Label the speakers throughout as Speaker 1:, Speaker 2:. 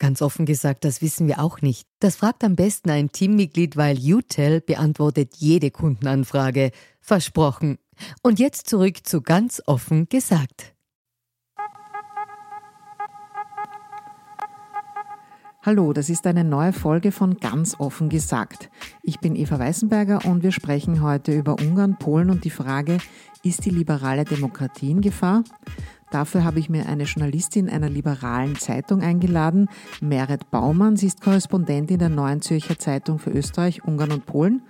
Speaker 1: Ganz offen gesagt, das wissen wir auch nicht. Das fragt am besten ein Teammitglied, weil UTEL beantwortet jede Kundenanfrage. Versprochen. Und jetzt zurück zu ganz offen gesagt.
Speaker 2: Hallo, das ist eine neue Folge von Ganz offen gesagt. Ich bin Eva Weißenberger und wir sprechen heute über Ungarn, Polen und die Frage, ist die liberale Demokratie in Gefahr? Dafür habe ich mir eine Journalistin einer liberalen Zeitung eingeladen, Meret Baumann. Sie ist Korrespondentin der Neuen Zürcher Zeitung für Österreich, Ungarn und Polen.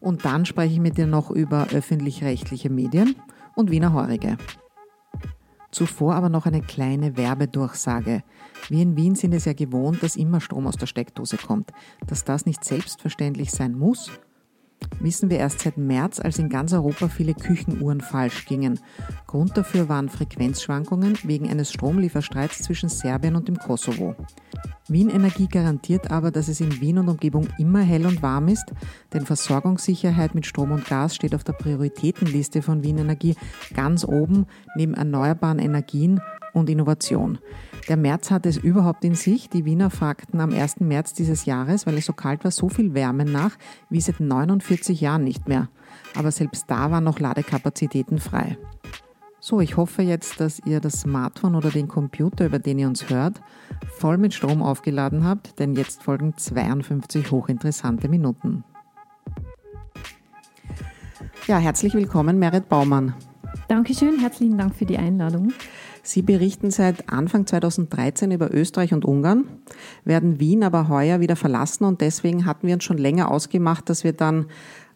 Speaker 2: Und dann spreche ich mit ihr noch über öffentlich-rechtliche Medien und Wiener Horige. Zuvor aber noch eine kleine Werbedurchsage. Wir in Wien sind es ja gewohnt, dass immer Strom aus der Steckdose kommt. Dass das nicht selbstverständlich sein muss, wissen wir erst seit März, als in ganz Europa viele Küchenuhren falsch gingen. Grund dafür waren Frequenzschwankungen wegen eines Stromlieferstreits zwischen Serbien und dem Kosovo. Wien Energie garantiert aber, dass es in Wien und Umgebung immer hell und warm ist, denn Versorgungssicherheit mit Strom und Gas steht auf der Prioritätenliste von Wien Energie ganz oben neben erneuerbaren Energien und Innovation. Der März hatte es überhaupt in sich. Die Wiener fragten am 1. März dieses Jahres, weil es so kalt war, so viel Wärme nach wie seit 49 Jahren nicht mehr. Aber selbst da waren noch Ladekapazitäten frei. So, ich hoffe jetzt, dass ihr das Smartphone oder den Computer, über den ihr uns hört, voll mit Strom aufgeladen habt, denn jetzt folgen 52 hochinteressante Minuten. Ja, herzlich willkommen, Merit Baumann.
Speaker 3: Dankeschön, herzlichen Dank für die Einladung.
Speaker 2: Sie berichten seit Anfang 2013 über Österreich und Ungarn, werden Wien aber heuer wieder verlassen und deswegen hatten wir uns schon länger ausgemacht, dass wir dann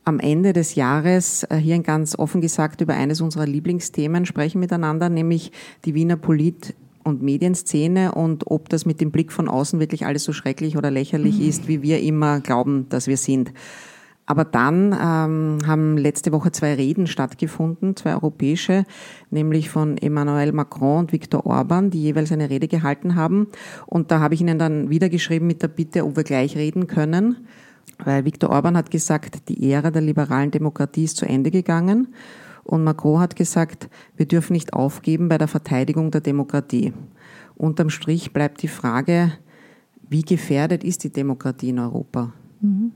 Speaker 2: am Ende des Jahres äh, hier ganz offen gesagt über eines unserer Lieblingsthemen sprechen miteinander, nämlich die Wiener Polit- und Medienszene und ob das mit dem Blick von außen wirklich alles so schrecklich oder lächerlich mhm. ist, wie wir immer glauben, dass wir sind. Aber dann ähm, haben letzte Woche zwei Reden stattgefunden, zwei europäische, nämlich von Emmanuel Macron und Viktor Orban, die jeweils eine Rede gehalten haben. Und da habe ich ihnen dann wieder geschrieben mit der Bitte, ob wir gleich reden können, weil Viktor Orban hat gesagt, die Ära der liberalen Demokratie ist zu Ende gegangen. Und Macron hat gesagt, wir dürfen nicht aufgeben bei der Verteidigung der Demokratie. Unterm Strich bleibt die Frage, wie gefährdet ist die Demokratie in Europa? Mhm.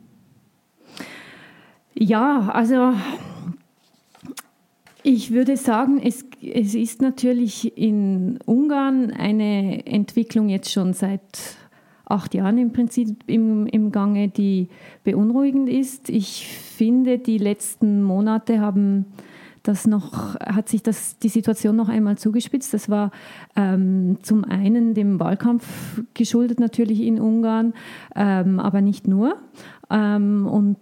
Speaker 3: Ja, also ich würde sagen, es, es ist natürlich in Ungarn eine Entwicklung jetzt schon seit acht Jahren im Prinzip im, im Gange, die beunruhigend ist. Ich finde, die letzten Monate haben das noch, hat sich das, die Situation noch einmal zugespitzt. Das war ähm, zum einen dem Wahlkampf geschuldet natürlich in Ungarn, ähm, aber nicht nur. Ähm, und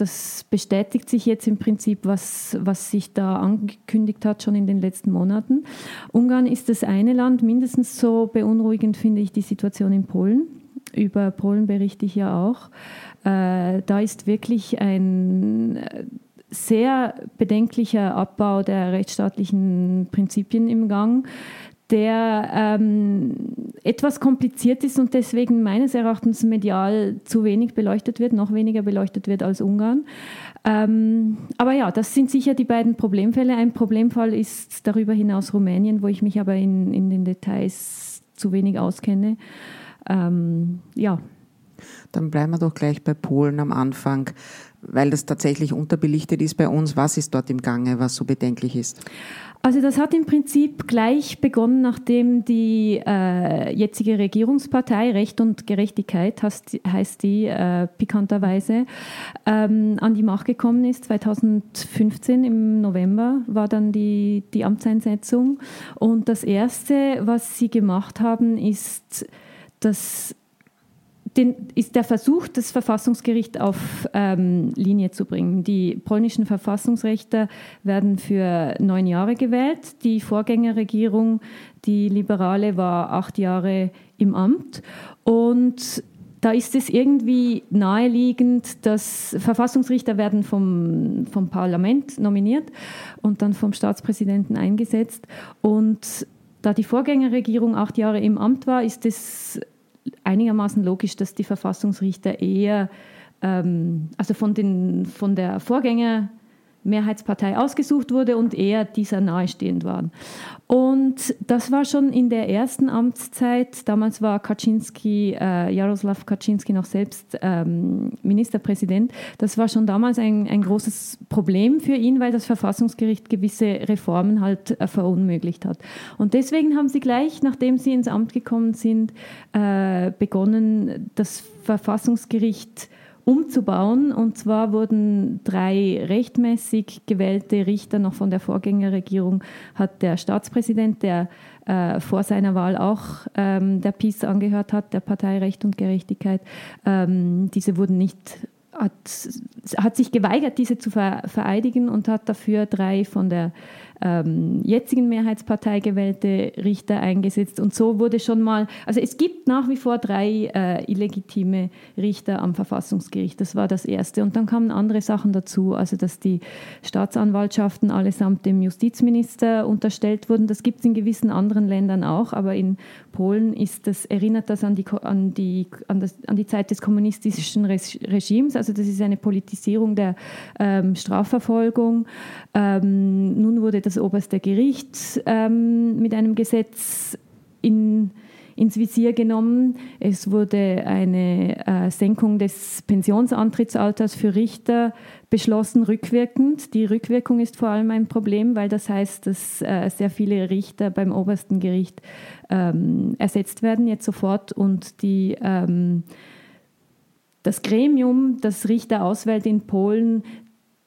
Speaker 3: das bestätigt sich jetzt im Prinzip, was, was sich da angekündigt hat, schon in den letzten Monaten. Ungarn ist das eine Land, mindestens so beunruhigend finde ich die Situation in Polen. Über Polen berichte ich ja auch. Äh, da ist wirklich ein sehr bedenklicher Abbau der rechtsstaatlichen Prinzipien im Gang, der ähm, etwas kompliziert ist und deswegen meines Erachtens medial zu wenig beleuchtet wird, noch weniger beleuchtet wird als Ungarn. Ähm, aber ja, das sind sicher die beiden Problemfälle. Ein Problemfall ist darüber hinaus Rumänien, wo ich mich aber in, in den Details zu wenig auskenne. Ähm, ja.
Speaker 2: Dann bleiben wir doch gleich bei Polen am Anfang weil das tatsächlich unterbelichtet ist bei uns. Was ist dort im Gange, was so bedenklich ist?
Speaker 3: Also das hat im Prinzip gleich begonnen, nachdem die äh, jetzige Regierungspartei Recht und Gerechtigkeit heißt, heißt die äh, pikanterweise ähm, an die Macht gekommen ist. 2015 im November war dann die, die Amtseinsetzung und das erste, was sie gemacht haben, ist das den, ist der Versuch, das Verfassungsgericht auf ähm, Linie zu bringen. Die polnischen Verfassungsrechte werden für neun Jahre gewählt. Die Vorgängerregierung, die Liberale, war acht Jahre im Amt. Und da ist es irgendwie naheliegend, dass Verfassungsrichter werden vom, vom Parlament nominiert und dann vom Staatspräsidenten eingesetzt. Und da die Vorgängerregierung acht Jahre im Amt war, ist es einigermaßen logisch, dass die Verfassungsrichter eher, ähm, also von, den, von der Vorgänger Mehrheitspartei ausgesucht wurde und eher dieser nahestehend waren. Und das war schon in der ersten Amtszeit, damals war Kaczynski, äh, Jaroslav Kaczynski noch selbst ähm, Ministerpräsident, das war schon damals ein, ein großes Problem für ihn, weil das Verfassungsgericht gewisse Reformen halt äh, verunmöglicht hat. Und deswegen haben sie gleich, nachdem sie ins Amt gekommen sind, äh, begonnen, das Verfassungsgericht umzubauen. Und zwar wurden drei rechtmäßig gewählte Richter noch von der Vorgängerregierung, hat der Staatspräsident, der äh, vor seiner Wahl auch ähm, der PiS angehört hat, der Partei Recht und Gerechtigkeit, ähm, diese wurden nicht hat, hat sich geweigert, diese zu vereidigen und hat dafür drei von der ähm, jetzigen Mehrheitspartei gewählte Richter eingesetzt. Und so wurde schon mal, also es gibt nach wie vor drei äh, illegitime Richter am Verfassungsgericht. Das war das Erste. Und dann kamen andere Sachen dazu, also dass die Staatsanwaltschaften allesamt dem Justizminister unterstellt wurden. Das gibt es in gewissen anderen Ländern auch, aber in Polen ist das, erinnert das an die, an die, an das, an die Zeit des kommunistischen Regimes. Also das ist eine Politisierung der ähm, Strafverfolgung. Ähm, nun wurde das oberste Gericht ähm, mit einem Gesetz in, ins Visier genommen. Es wurde eine äh, Senkung des Pensionsantrittsalters für Richter beschlossen, rückwirkend. Die Rückwirkung ist vor allem ein Problem, weil das heißt, dass äh, sehr viele Richter beim obersten Gericht ähm, ersetzt werden, jetzt sofort, und die ähm, das Gremium, das Richter auswählt in Polen,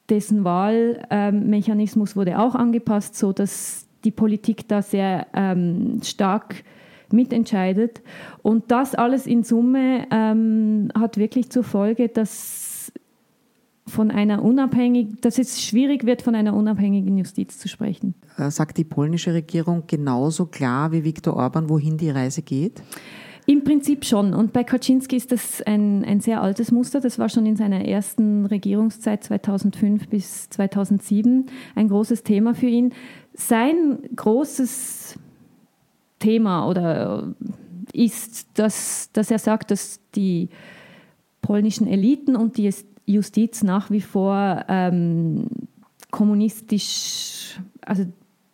Speaker 3: dessen Wahlmechanismus wurde auch angepasst, so dass die Politik da sehr ähm, stark mitentscheidet. Und das alles in Summe ähm, hat wirklich zur Folge, dass von einer unabhängigen, dass es schwierig wird, von einer unabhängigen Justiz zu sprechen.
Speaker 2: Äh, sagt die polnische Regierung genauso klar wie Viktor Orban, wohin die Reise geht?
Speaker 3: Im Prinzip schon. Und bei Kaczynski ist das ein, ein sehr altes Muster. Das war schon in seiner ersten Regierungszeit 2005 bis 2007 ein großes Thema für ihn. Sein großes Thema oder ist, dass, dass er sagt, dass die polnischen Eliten und die Justiz nach wie vor ähm, kommunistisch, also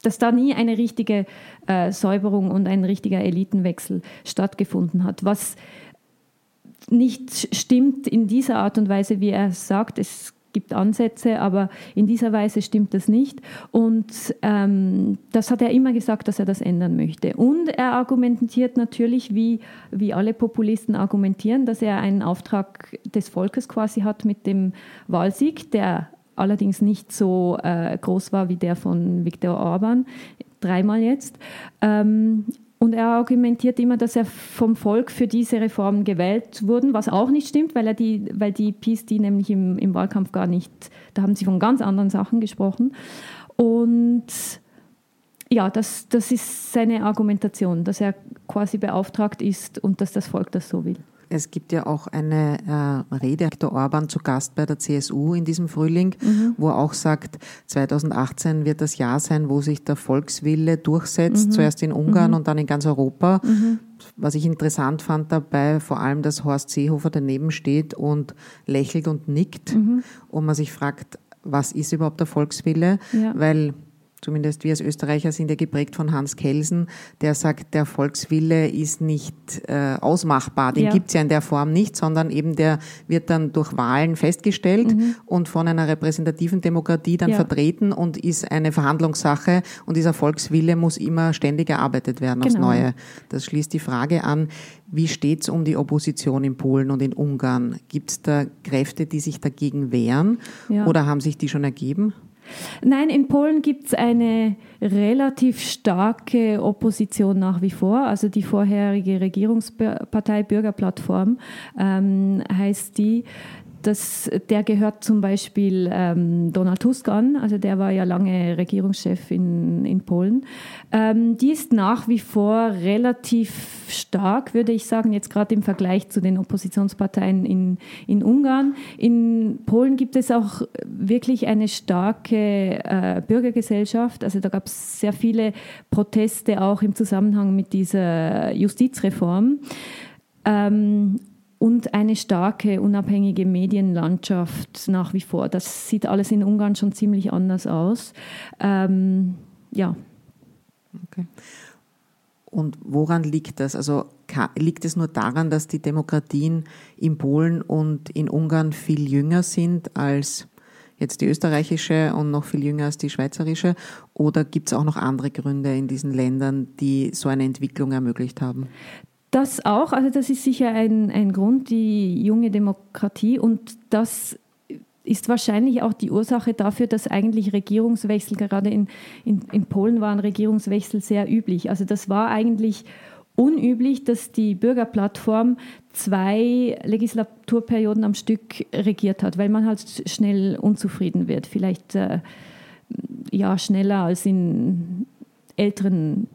Speaker 3: dass da nie eine richtige äh, Säuberung und ein richtiger Elitenwechsel stattgefunden hat. Was nicht stimmt in dieser Art und Weise, wie er sagt. Es gibt Ansätze, aber in dieser Weise stimmt das nicht. Und ähm, das hat er immer gesagt, dass er das ändern möchte. Und er argumentiert natürlich, wie, wie alle Populisten argumentieren, dass er einen Auftrag des Volkes quasi hat mit dem Wahlsieg, der allerdings nicht so äh, groß war wie der von Viktor Orban, dreimal jetzt. Ähm, und er argumentiert immer, dass er vom Volk für diese Reformen gewählt wurden, was auch nicht stimmt, weil, er die, weil die PiS die nämlich im, im Wahlkampf gar nicht, da haben sie von ganz anderen Sachen gesprochen. Und ja, das, das ist seine Argumentation, dass er quasi beauftragt ist und dass das Volk das so will.
Speaker 2: Es gibt ja auch eine äh, Rede, Viktor Orban zu Gast bei der CSU in diesem Frühling, mhm. wo er auch sagt, 2018 wird das Jahr sein, wo sich der Volkswille durchsetzt, mhm. zuerst in Ungarn mhm. und dann in ganz Europa. Mhm. Was ich interessant fand dabei, vor allem, dass Horst Seehofer daneben steht und lächelt und nickt mhm. und man sich fragt, was ist überhaupt der Volkswille? Ja. Weil zumindest wir als Österreicher sind ja geprägt von Hans Kelsen, der sagt, der Volkswille ist nicht äh, ausmachbar. Den ja. gibt es ja in der Form nicht, sondern eben der wird dann durch Wahlen festgestellt mhm. und von einer repräsentativen Demokratie dann ja. vertreten und ist eine Verhandlungssache und dieser Volkswille muss immer ständig erarbeitet werden aufs genau. Neue. Das schließt die Frage an, wie steht es um die Opposition in Polen und in Ungarn? Gibt es da Kräfte, die sich dagegen wehren ja. oder haben sich die schon ergeben?
Speaker 3: Nein, in Polen gibt es eine relativ starke Opposition nach wie vor. Also die vorherige Regierungspartei Bürgerplattform ähm, heißt die das, der gehört zum Beispiel ähm, Donald Tusk an, also der war ja lange Regierungschef in, in Polen. Ähm, die ist nach wie vor relativ stark, würde ich sagen, jetzt gerade im Vergleich zu den Oppositionsparteien in, in Ungarn. In Polen gibt es auch wirklich eine starke äh, Bürgergesellschaft. Also da gab es sehr viele Proteste auch im Zusammenhang mit dieser Justizreform. Ähm, und eine starke, unabhängige Medienlandschaft nach wie vor. Das sieht alles in Ungarn schon ziemlich anders aus. Ähm, ja.
Speaker 2: Okay. Und woran liegt das? Also liegt es nur daran, dass die Demokratien in Polen und in Ungarn viel jünger sind als jetzt die österreichische und noch viel jünger als die schweizerische? Oder gibt es auch noch andere Gründe in diesen Ländern, die so eine Entwicklung ermöglicht haben?
Speaker 3: Das auch, also das ist sicher ein, ein Grund, die junge Demokratie und das ist wahrscheinlich auch die Ursache dafür, dass eigentlich Regierungswechsel, gerade in, in, in Polen waren Regierungswechsel sehr üblich. Also das war eigentlich unüblich, dass die Bürgerplattform zwei Legislaturperioden am Stück regiert hat, weil man halt schnell unzufrieden wird. Vielleicht äh, ja schneller als in älteren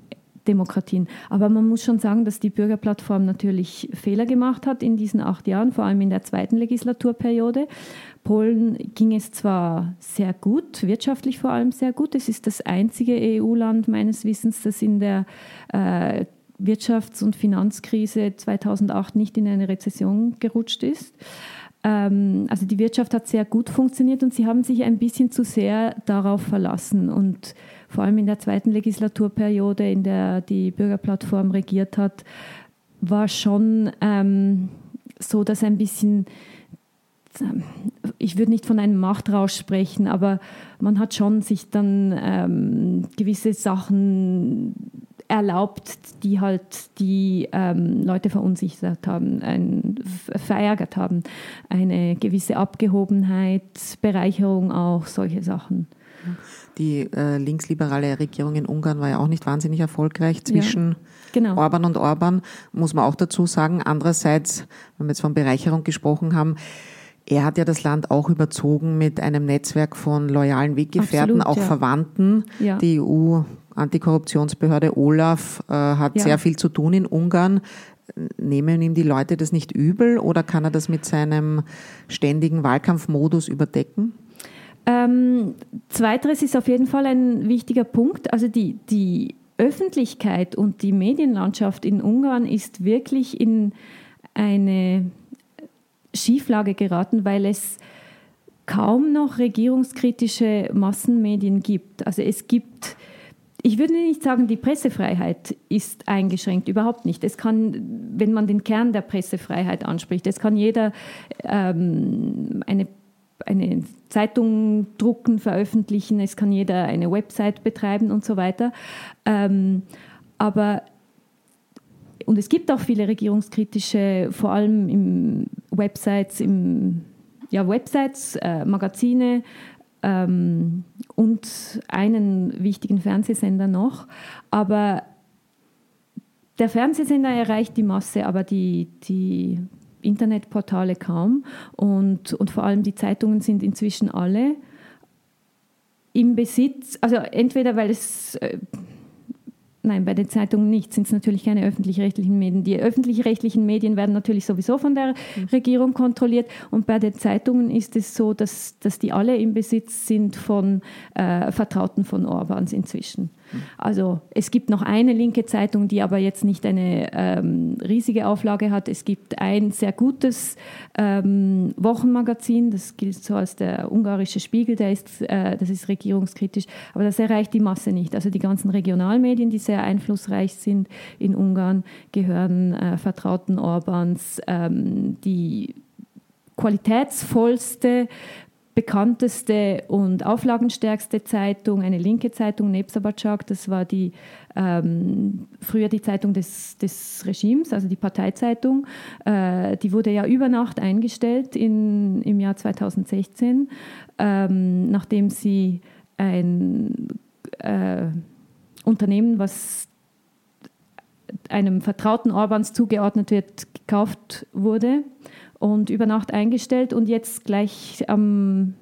Speaker 3: Demokratien. Aber man muss schon sagen, dass die Bürgerplattform natürlich Fehler gemacht hat in diesen acht Jahren, vor allem in der zweiten Legislaturperiode. Polen ging es zwar sehr gut, wirtschaftlich vor allem sehr gut. Es ist das einzige EU-Land meines Wissens, das in der äh, Wirtschafts- und Finanzkrise 2008 nicht in eine Rezession gerutscht ist. Ähm, also die Wirtschaft hat sehr gut funktioniert und sie haben sich ein bisschen zu sehr darauf verlassen und vor allem in der zweiten Legislaturperiode, in der die Bürgerplattform regiert hat, war schon ähm, so, dass ein bisschen, ich würde nicht von einem Machtrausch sprechen, aber man hat schon sich dann ähm, gewisse Sachen erlaubt, die halt die ähm, Leute verunsichert haben, ein, verärgert haben. Eine gewisse Abgehobenheit, Bereicherung auch, solche Sachen.
Speaker 2: Die äh, linksliberale Regierung in Ungarn war ja auch nicht wahnsinnig erfolgreich zwischen ja, genau. Orban und Orban, muss man auch dazu sagen. Andererseits, wenn wir jetzt von Bereicherung gesprochen haben, er hat ja das Land auch überzogen mit einem Netzwerk von loyalen Weggefährten, Absolut, auch ja. Verwandten. Ja. Die EU-Antikorruptionsbehörde Olaf äh, hat ja. sehr viel zu tun in Ungarn. Nehmen ihm die Leute das nicht übel oder kann er das mit seinem ständigen Wahlkampfmodus überdecken?
Speaker 3: Ähm, zweiteres ist auf jeden Fall ein wichtiger Punkt. Also die, die Öffentlichkeit und die Medienlandschaft in Ungarn ist wirklich in eine Schieflage geraten, weil es kaum noch regierungskritische Massenmedien gibt. Also es gibt, ich würde nicht sagen, die Pressefreiheit ist eingeschränkt, überhaupt nicht. Es kann, wenn man den Kern der Pressefreiheit anspricht, es kann jeder ähm, eine eine Zeitung drucken, veröffentlichen, es kann jeder eine Website betreiben und so weiter. Ähm, aber und es gibt auch viele regierungskritische, vor allem im Websites, im, ja, Websites, äh, Magazine ähm, und einen wichtigen Fernsehsender noch. Aber der Fernsehsender erreicht die Masse, aber die, die Internetportale kaum. Und, und vor allem die Zeitungen sind inzwischen alle im Besitz, also entweder weil es äh, Nein, bei den Zeitungen nicht. Sind es natürlich keine öffentlich-rechtlichen Medien. Die öffentlich-rechtlichen Medien werden natürlich sowieso von der mhm. Regierung kontrolliert. Und bei den Zeitungen ist es so, dass, dass die alle im Besitz sind von äh, Vertrauten von Orbans inzwischen. Also es gibt noch eine linke Zeitung, die aber jetzt nicht eine ähm, riesige Auflage hat. Es gibt ein sehr gutes ähm, Wochenmagazin, das gilt so als der ungarische Spiegel, der ist, äh, das ist regierungskritisch, aber das erreicht die Masse nicht. Also die ganzen Regionalmedien, die sehr einflussreich sind in Ungarn, gehören äh, Vertrauten Orbans. Ähm, die qualitätsvollste bekannteste und auflagenstärkste Zeitung, eine linke Zeitung, Nebsabacak, das war die, ähm, früher die Zeitung des, des Regimes, also die Parteizeitung. Äh, die wurde ja über Nacht eingestellt in, im Jahr 2016, ähm, nachdem sie ein äh, Unternehmen, was einem vertrauten Orbans zugeordnet wird, gekauft wurde und über Nacht eingestellt und jetzt gleich am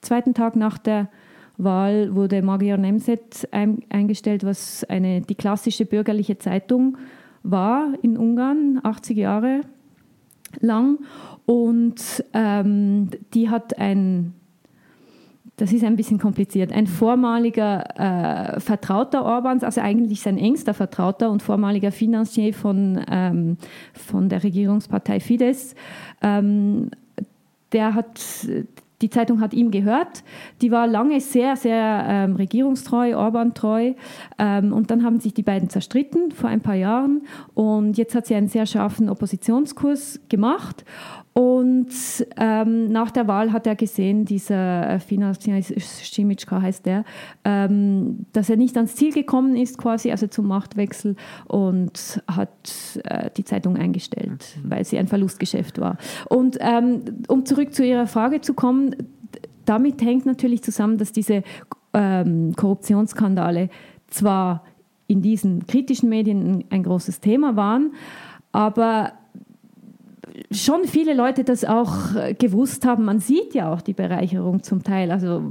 Speaker 3: zweiten Tag nach der Wahl wurde Magyar Nemzet ein, eingestellt, was eine, die klassische bürgerliche Zeitung war in Ungarn, 80 Jahre lang. Und ähm, die hat ein das ist ein bisschen kompliziert. Ein vormaliger äh, Vertrauter Orbans, also eigentlich sein engster Vertrauter und vormaliger Finanzier von, ähm, von der Regierungspartei Fidesz, ähm, der hat die Zeitung hat ihm gehört. Die war lange sehr, sehr ähm, regierungstreu, Orban-treu. Ähm, und dann haben sich die beiden zerstritten vor ein paar Jahren. Und jetzt hat sie einen sehr scharfen Oppositionskurs gemacht. Und ähm, nach der Wahl hat er gesehen, dieser äh, Fina Schimitschka heißt der, ähm, dass er nicht ans Ziel gekommen ist, quasi, also zum Machtwechsel, und hat äh, die Zeitung eingestellt, mhm. weil sie ein Verlustgeschäft war. Und ähm, um zurück zu Ihrer Frage zu kommen, damit hängt natürlich zusammen, dass diese ähm, Korruptionsskandale zwar in diesen kritischen Medien ein großes Thema waren, aber schon viele Leute das auch äh, gewusst haben. Man sieht ja auch die Bereicherung zum Teil. Also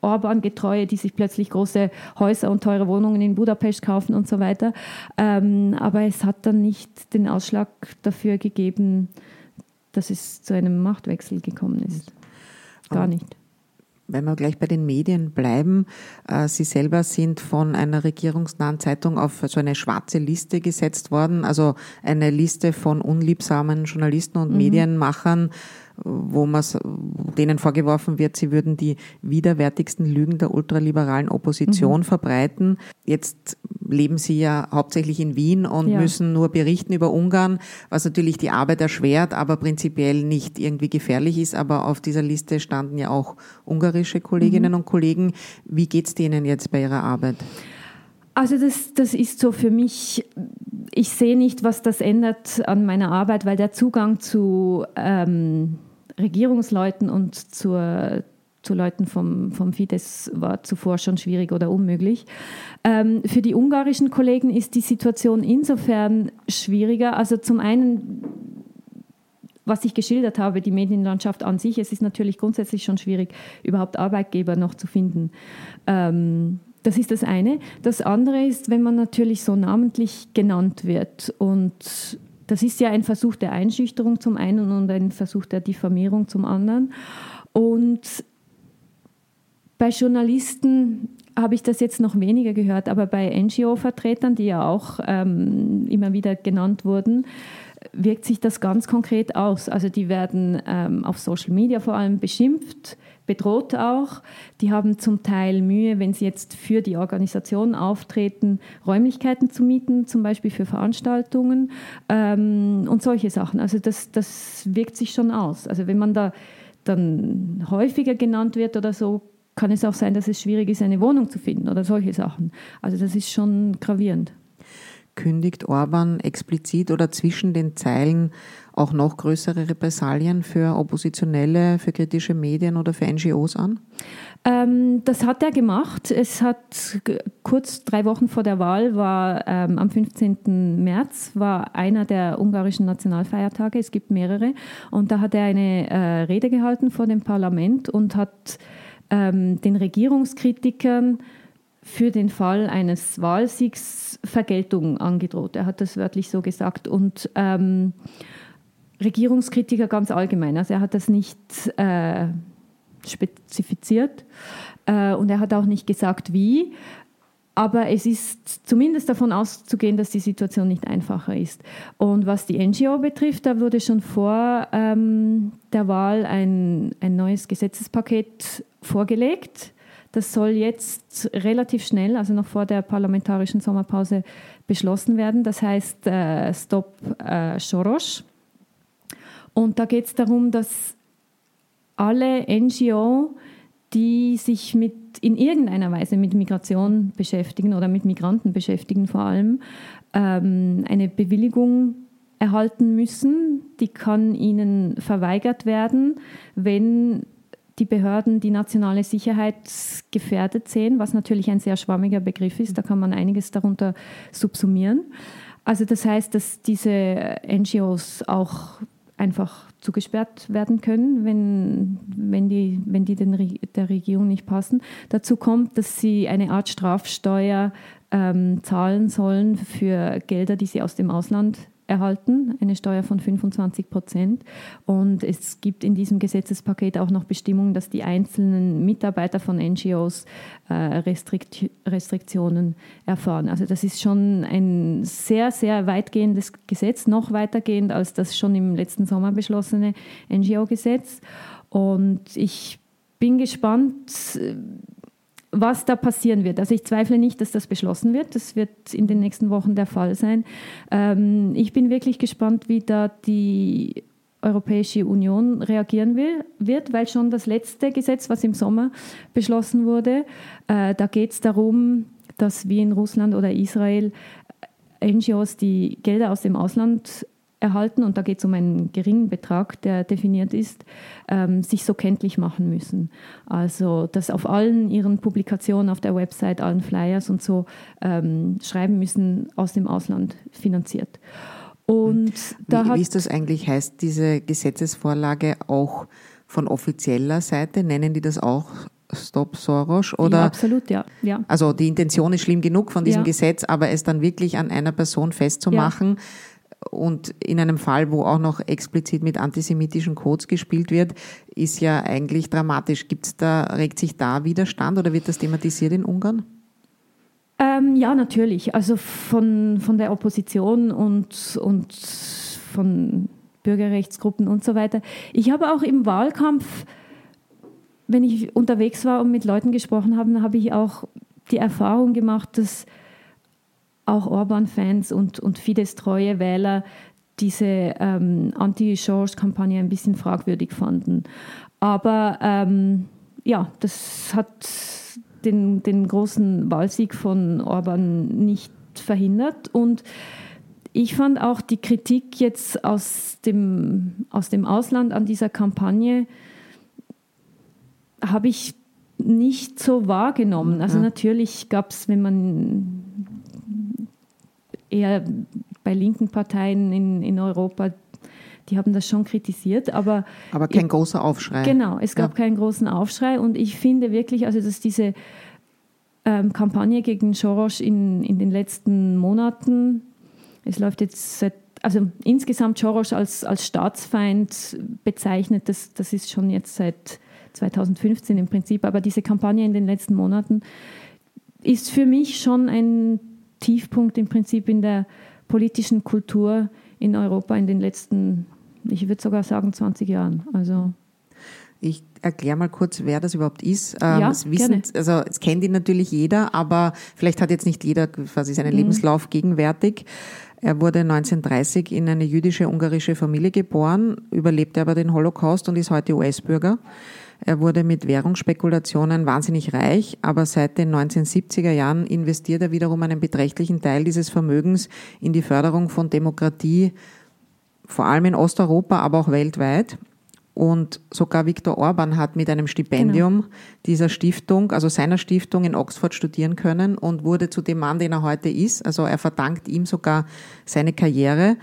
Speaker 3: Orban-Getreue, die sich plötzlich große Häuser und teure Wohnungen in Budapest kaufen und so weiter. Ähm, aber es hat dann nicht den Ausschlag dafür gegeben, dass es zu einem Machtwechsel gekommen ist. Gar nicht
Speaker 2: wenn wir gleich bei den Medien bleiben, äh, Sie selber sind von einer regierungsnahen Zeitung auf so eine schwarze Liste gesetzt worden, also eine Liste von unliebsamen Journalisten und mhm. Medienmachern, wo man denen vorgeworfen wird, sie würden die widerwärtigsten Lügen der ultraliberalen Opposition mhm. verbreiten. Jetzt leben sie ja hauptsächlich in Wien und ja. müssen nur berichten über Ungarn, was natürlich die Arbeit erschwert, aber prinzipiell nicht irgendwie gefährlich ist. Aber auf dieser Liste standen ja auch ungarische Kolleginnen mhm. und Kollegen. Wie geht's denen jetzt bei ihrer Arbeit?
Speaker 3: Also das, das ist so für mich, ich sehe nicht, was das ändert an meiner Arbeit, weil der Zugang zu ähm, Regierungsleuten und zur, zu Leuten vom, vom Fidesz war zuvor schon schwierig oder unmöglich. Ähm, für die ungarischen Kollegen ist die Situation insofern schwieriger. Also zum einen, was ich geschildert habe, die Medienlandschaft an sich, es ist natürlich grundsätzlich schon schwierig, überhaupt Arbeitgeber noch zu finden. Ähm, das ist das eine. Das andere ist, wenn man natürlich so namentlich genannt wird und das ist ja ein Versuch der Einschüchterung zum einen und ein Versuch der Diffamierung zum anderen. Und bei Journalisten habe ich das jetzt noch weniger gehört, aber bei NGO-Vertretern, die ja auch ähm, immer wieder genannt wurden, wirkt sich das ganz konkret aus. Also die werden ähm, auf Social Media vor allem beschimpft, bedroht auch. Die haben zum Teil Mühe, wenn sie jetzt für die Organisation auftreten, Räumlichkeiten zu mieten, zum Beispiel für Veranstaltungen ähm, und solche Sachen. Also das, das wirkt sich schon aus. Also wenn man da dann häufiger genannt wird oder so, kann es auch sein, dass es schwierig ist, eine Wohnung zu finden oder solche Sachen. Also das ist schon gravierend
Speaker 2: kündigt Orban explizit oder zwischen den Zeilen auch noch größere Repressalien für Oppositionelle, für kritische Medien oder für NGOs an?
Speaker 3: Ähm, das hat er gemacht. Es hat kurz drei Wochen vor der Wahl, war ähm, am 15. März, war einer der ungarischen Nationalfeiertage. Es gibt mehrere. Und da hat er eine äh, Rede gehalten vor dem Parlament und hat ähm, den Regierungskritikern für den Fall eines Wahlsiegs Vergeltung angedroht. Er hat das wörtlich so gesagt. Und ähm, Regierungskritiker ganz allgemein. Also er hat das nicht äh, spezifiziert äh, und er hat auch nicht gesagt, wie. Aber es ist zumindest davon auszugehen, dass die Situation nicht einfacher ist. Und was die NGO betrifft, da wurde schon vor ähm, der Wahl ein, ein neues Gesetzespaket vorgelegt das soll jetzt relativ schnell, also noch vor der parlamentarischen Sommerpause, beschlossen werden. Das heißt äh, Stop äh, Soros. Und da geht es darum, dass alle NGO, die sich mit, in irgendeiner Weise mit Migration beschäftigen oder mit Migranten beschäftigen vor allem, ähm, eine Bewilligung erhalten müssen. Die kann ihnen verweigert werden, wenn die Behörden die nationale Sicherheit gefährdet sehen, was natürlich ein sehr schwammiger Begriff ist. Da kann man einiges darunter subsumieren. Also das heißt, dass diese NGOs auch einfach zugesperrt werden können, wenn, wenn die, wenn die den, der Regierung nicht passen. Dazu kommt, dass sie eine Art Strafsteuer ähm, zahlen sollen für Gelder, die sie aus dem Ausland erhalten, eine Steuer von 25 Prozent. Und es gibt in diesem Gesetzespaket auch noch Bestimmungen, dass die einzelnen Mitarbeiter von NGOs äh, Restrikt Restriktionen erfahren. Also das ist schon ein sehr, sehr weitgehendes Gesetz, noch weitergehend als das schon im letzten Sommer beschlossene NGO-Gesetz. Und ich bin gespannt, was da passieren wird. Also ich zweifle nicht, dass das beschlossen wird. Das wird in den nächsten Wochen der Fall sein. Ähm, ich bin wirklich gespannt, wie da die Europäische Union reagieren will, wird, weil schon das letzte Gesetz, was im Sommer beschlossen wurde, äh, da geht es darum, dass wie in Russland oder Israel NGOs, die Gelder aus dem Ausland erhalten, und da geht es um einen geringen Betrag, der definiert ist, ähm, sich so kenntlich machen müssen. Also, dass auf allen ihren Publikationen auf der Website, allen Flyers und so ähm, schreiben müssen, aus dem Ausland finanziert.
Speaker 2: Und da wie, wie ist das eigentlich? Heißt diese Gesetzesvorlage auch von offizieller Seite? Nennen die das auch Stop Soros? Oder,
Speaker 3: ja, absolut, ja. ja.
Speaker 2: Also die Intention ist schlimm genug von diesem ja. Gesetz, aber es dann wirklich an einer Person festzumachen, ja und in einem Fall, wo auch noch explizit mit antisemitischen Codes gespielt wird, ist ja eigentlich dramatisch. Gibt's da, regt sich da Widerstand oder wird das thematisiert in Ungarn?
Speaker 3: Ähm, ja, natürlich. Also von, von der Opposition und, und von Bürgerrechtsgruppen und so weiter. Ich habe auch im Wahlkampf, wenn ich unterwegs war und mit Leuten gesprochen habe, habe ich auch die Erfahrung gemacht, dass auch Orban-Fans und, und Fidesz-treue Wähler diese ähm, Anti-George-Kampagne ein bisschen fragwürdig fanden. Aber ähm, ja, das hat den, den großen Wahlsieg von Orban nicht verhindert. Und ich fand auch die Kritik jetzt aus dem, aus dem Ausland an dieser Kampagne, habe ich nicht so wahrgenommen. Also natürlich gab es, wenn man eher bei linken Parteien in, in Europa, die haben das schon kritisiert, aber...
Speaker 2: Aber kein ich, großer Aufschrei.
Speaker 3: Genau, es gab ja. keinen großen Aufschrei und ich finde wirklich, also dass diese ähm, Kampagne gegen Soros in, in den letzten Monaten, es läuft jetzt seit also insgesamt Soros als, als Staatsfeind bezeichnet, das, das ist schon jetzt seit 2015 im Prinzip, aber diese Kampagne in den letzten Monaten ist für mich schon ein Tiefpunkt im Prinzip in der politischen Kultur in Europa in den letzten, ich würde sogar sagen, 20 Jahren. Also
Speaker 2: ich erkläre mal kurz, wer das überhaupt ist. Ähm, ja, es wissen, also es kennt ihn natürlich jeder, aber vielleicht hat jetzt nicht jeder quasi seinen mhm. Lebenslauf gegenwärtig. Er wurde 1930 in eine jüdische ungarische Familie geboren, überlebte aber den Holocaust und ist heute US-Bürger. Er wurde mit Währungsspekulationen wahnsinnig reich, aber seit den 1970er Jahren investiert er wiederum einen beträchtlichen Teil dieses Vermögens in die Förderung von Demokratie, vor allem in Osteuropa, aber auch weltweit. Und sogar Viktor Orban hat mit einem Stipendium genau. dieser Stiftung, also seiner Stiftung in Oxford studieren können und wurde zu dem Mann, den er heute ist. Also er verdankt ihm sogar seine Karriere.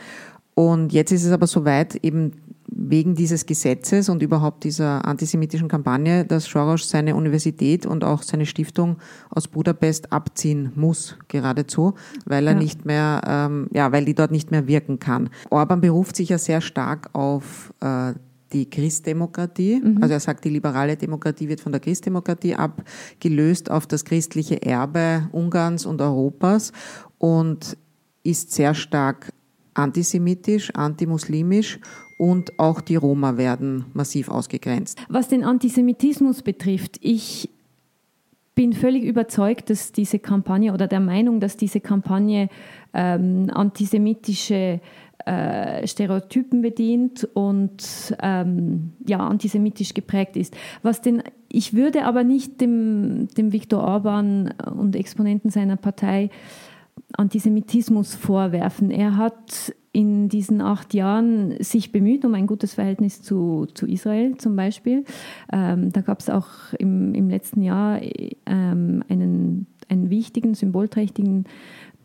Speaker 2: Und jetzt ist es aber soweit, eben wegen dieses Gesetzes und überhaupt dieser antisemitischen Kampagne, dass Soros seine Universität und auch seine Stiftung aus Budapest abziehen muss, geradezu, weil er ja. nicht mehr, ähm, ja, weil die dort nicht mehr wirken kann. Orban beruft sich ja sehr stark auf äh, die Christdemokratie. Mhm. Also er sagt, die liberale Demokratie wird von der Christdemokratie abgelöst auf das christliche Erbe Ungarns und Europas und ist sehr stark antisemitisch, antimuslimisch und auch die Roma werden massiv ausgegrenzt.
Speaker 3: Was den Antisemitismus betrifft, ich bin völlig überzeugt, dass diese Kampagne oder der Meinung, dass diese Kampagne ähm, antisemitische äh, Stereotypen bedient und ähm, ja, antisemitisch geprägt ist. Was den, ich würde aber nicht dem, dem Viktor Orban und Exponenten seiner Partei Antisemitismus vorwerfen. Er hat in diesen acht Jahren sich bemüht um ein gutes Verhältnis zu, zu Israel zum Beispiel. Ähm, da gab es auch im, im letzten Jahr ähm, einen, einen wichtigen, symbolträchtigen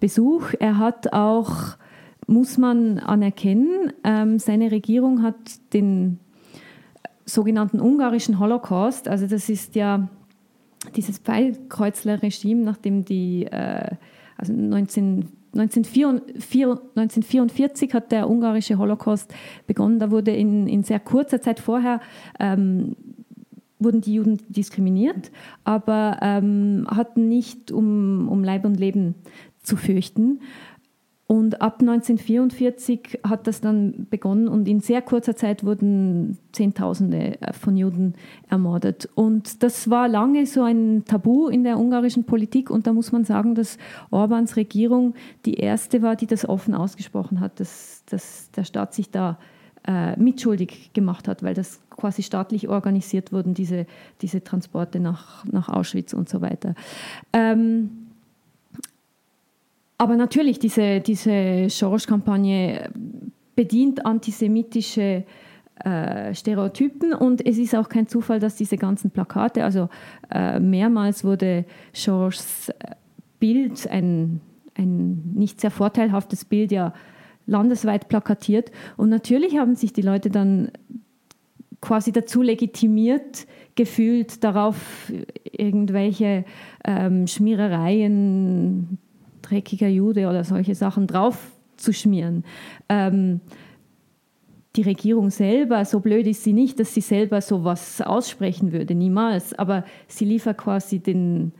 Speaker 3: Besuch. Er hat auch, muss man anerkennen, ähm, seine Regierung hat den sogenannten ungarischen Holocaust, also das ist ja dieses Pfeilkreuzler-Regime, nachdem die, äh, also 19 1944 hat der ungarische Holocaust begonnen. Da wurde in, in sehr kurzer Zeit vorher ähm, wurden die Juden diskriminiert, aber ähm, hatten nicht um, um Leib und Leben zu fürchten. Und ab 1944 hat das dann begonnen und in sehr kurzer Zeit wurden Zehntausende von Juden ermordet. Und das war lange so ein Tabu in der ungarischen Politik und da muss man sagen, dass Orbans Regierung die erste war, die das offen ausgesprochen hat, dass, dass der Staat sich da äh, mitschuldig gemacht hat, weil das quasi staatlich organisiert wurden, diese, diese Transporte nach, nach Auschwitz und so weiter. Ähm, aber natürlich, diese, diese Soros-Kampagne bedient antisemitische äh, Stereotypen und es ist auch kein Zufall, dass diese ganzen Plakate, also äh, mehrmals wurde Soros äh, Bild, ein, ein nicht sehr vorteilhaftes Bild, ja landesweit plakatiert. Und natürlich haben sich die Leute dann quasi dazu legitimiert gefühlt, darauf irgendwelche ähm, Schmierereien dreckiger Jude oder solche Sachen drauf zu schmieren. Ähm, die Regierung selber, so blöd ist sie nicht, dass sie selber sowas aussprechen würde, niemals. Aber sie liefert quasi den,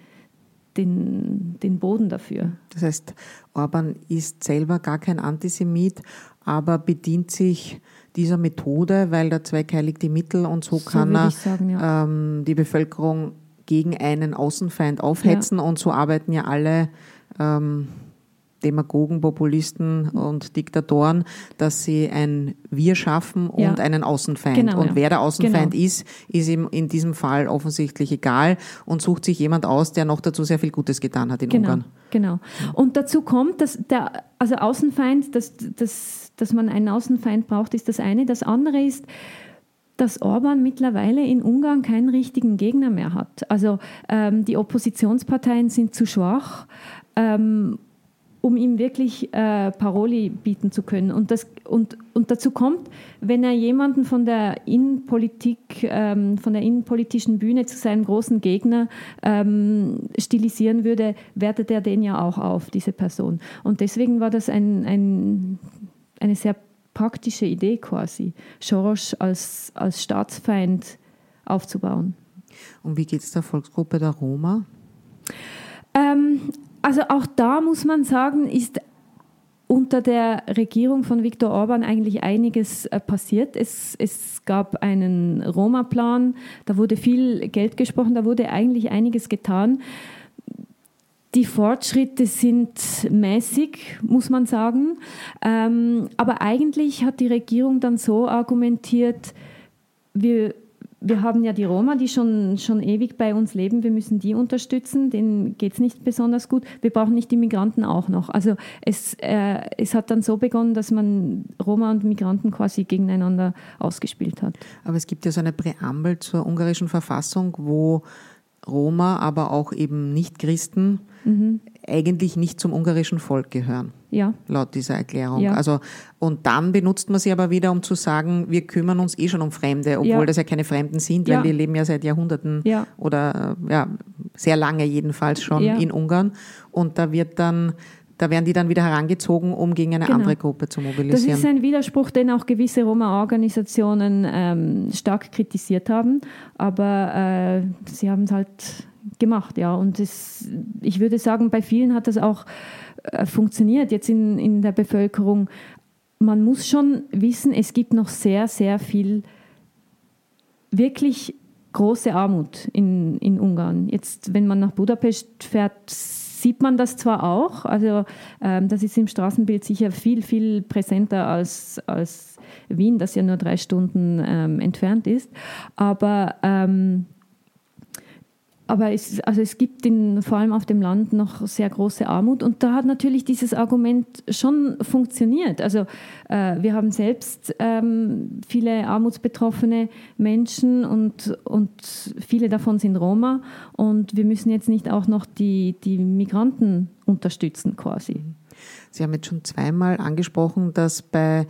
Speaker 3: den, den Boden dafür.
Speaker 2: Das heißt, Orban ist selber gar kein Antisemit, aber bedient sich dieser Methode, weil der Zweck heiligt die Mittel und so, so kann er sagen, ja. ähm, die Bevölkerung gegen einen Außenfeind aufhetzen ja. und so arbeiten ja alle ähm, Demagogen, Populisten und Diktatoren, dass sie ein Wir schaffen und ja. einen Außenfeind. Genau, und wer der Außenfeind genau. ist, ist ihm in diesem Fall offensichtlich egal und sucht sich jemand aus, der noch dazu sehr viel Gutes getan hat in
Speaker 3: genau,
Speaker 2: Ungarn.
Speaker 3: Genau. Und dazu kommt, dass der, also Außenfeind, dass, dass, dass man einen Außenfeind braucht, ist das eine. Das andere ist, dass Orban mittlerweile in Ungarn keinen richtigen Gegner mehr hat. Also ähm, die Oppositionsparteien sind zu schwach. Ähm, um ihm wirklich äh, Paroli bieten zu können. Und, das, und, und dazu kommt, wenn er jemanden von der Innenpolitik, ähm, von der innenpolitischen Bühne zu seinem großen Gegner ähm, stilisieren würde, wertet er den ja auch auf, diese Person. Und deswegen war das ein, ein, eine sehr praktische Idee quasi, Soros als, als Staatsfeind aufzubauen.
Speaker 2: Und wie geht es der Volksgruppe der Roma?
Speaker 3: Ähm, also auch da muss man sagen, ist unter der Regierung von Viktor Orban eigentlich einiges äh, passiert. Es, es gab einen Roma-Plan, da wurde viel Geld gesprochen, da wurde eigentlich einiges getan. Die Fortschritte sind mäßig, muss man sagen. Ähm, aber eigentlich hat die Regierung dann so argumentiert, wir wir haben ja die Roma, die schon, schon ewig bei uns leben. Wir müssen die unterstützen. Denen geht es nicht besonders gut. Wir brauchen nicht die Migranten auch noch. Also es, äh, es hat dann so begonnen, dass man Roma und Migranten quasi gegeneinander ausgespielt hat.
Speaker 2: Aber es gibt ja so eine Präambel zur ungarischen Verfassung, wo Roma, aber auch eben Nicht-Christen mhm. eigentlich nicht zum ungarischen Volk gehören.
Speaker 3: Ja.
Speaker 2: Laut dieser Erklärung. Ja. Also, und dann benutzt man sie aber wieder, um zu sagen, wir kümmern uns eh schon um Fremde, obwohl ja. das ja keine Fremden sind, weil wir leben ja seit Jahrhunderten oder ja, sehr lange jedenfalls schon in Ungarn. Und da wird dann da werden die dann wieder herangezogen, um gegen eine genau. andere Gruppe zu mobilisieren.
Speaker 3: Das ist ein Widerspruch, den auch gewisse Roma-Organisationen ähm, stark kritisiert haben, aber äh, sie haben es halt gemacht, ja. Und das, ich würde sagen, bei vielen hat das auch äh, funktioniert jetzt in, in der Bevölkerung. Man muss schon wissen, es gibt noch sehr, sehr viel wirklich große Armut in, in Ungarn. Jetzt, wenn man nach Budapest fährt, sieht man das zwar auch, also ähm, das ist im Straßenbild sicher viel, viel präsenter als, als Wien, das ja nur drei Stunden ähm, entfernt ist, aber ähm, aber es, also es gibt in, vor allem auf dem Land noch sehr große Armut und da hat natürlich dieses Argument schon funktioniert. Also äh, wir haben selbst ähm, viele armutsbetroffene Menschen und, und viele davon sind Roma und wir müssen jetzt nicht auch noch die, die Migranten unterstützen quasi.
Speaker 2: Sie haben jetzt schon zweimal angesprochen, dass bei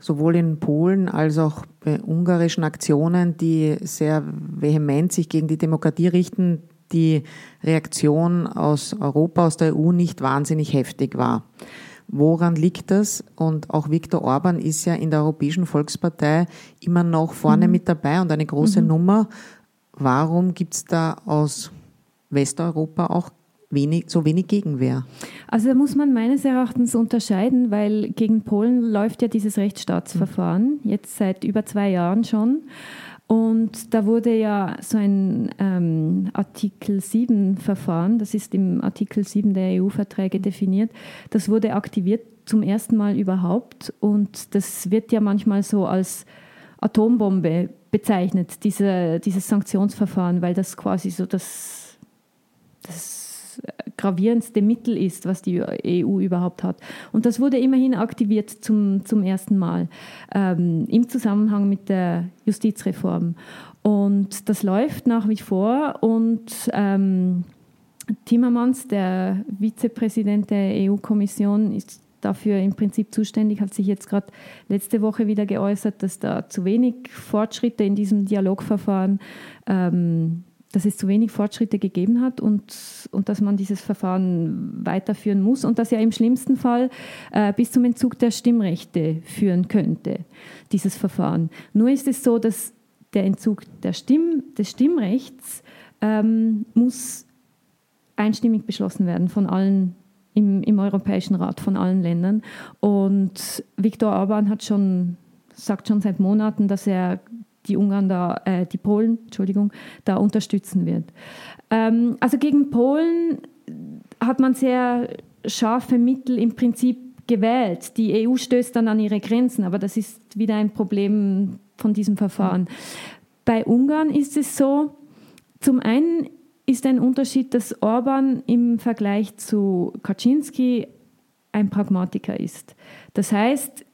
Speaker 2: sowohl in Polen als auch bei ungarischen Aktionen, die sehr vehement sich gegen die Demokratie richten, die Reaktion aus Europa, aus der EU nicht wahnsinnig heftig war. Woran liegt das? Und auch Viktor Orban ist ja in der Europäischen Volkspartei immer noch vorne mhm. mit dabei und eine große mhm. Nummer. Warum gibt es da aus Westeuropa auch wenig, so wenig Gegenwehr?
Speaker 3: Also da muss man meines Erachtens unterscheiden, weil gegen Polen läuft ja dieses Rechtsstaatsverfahren mhm. jetzt seit über zwei Jahren schon. Und da wurde ja so ein ähm, Artikel 7-Verfahren, das ist im Artikel 7 der EU-Verträge definiert, das wurde aktiviert zum ersten Mal überhaupt. Und das wird ja manchmal so als Atombombe bezeichnet, diese, dieses Sanktionsverfahren, weil das quasi so das, das gravierendste Mittel ist, was die EU überhaupt hat. Und das wurde immerhin aktiviert zum, zum ersten Mal ähm, im Zusammenhang mit der Justizreform. Und das läuft nach wie vor und ähm, Timmermans, der Vizepräsident der EU-Kommission, ist dafür im Prinzip zuständig, hat sich jetzt gerade letzte Woche wieder geäußert, dass da zu wenig Fortschritte in diesem Dialogverfahren ähm, dass es zu wenig Fortschritte gegeben hat und, und dass man dieses Verfahren weiterführen muss und dass ja im schlimmsten Fall äh, bis zum Entzug der Stimmrechte führen könnte, dieses Verfahren. Nur ist es so, dass der Entzug der Stimm, des Stimmrechts ähm, muss einstimmig beschlossen werden von allen im, im Europäischen Rat, von allen Ländern. Und Viktor Orban hat schon, sagt schon seit Monaten, dass er die Ungarn da, äh, die Polen, Entschuldigung, da unterstützen wird. Ähm, also gegen Polen hat man sehr scharfe Mittel im Prinzip gewählt. Die EU stößt dann an ihre Grenzen, aber das ist wieder ein Problem von diesem Verfahren. Bei Ungarn ist es so, zum einen ist ein Unterschied, dass Orban im Vergleich zu Kaczynski ein Pragmatiker ist. Das heißt,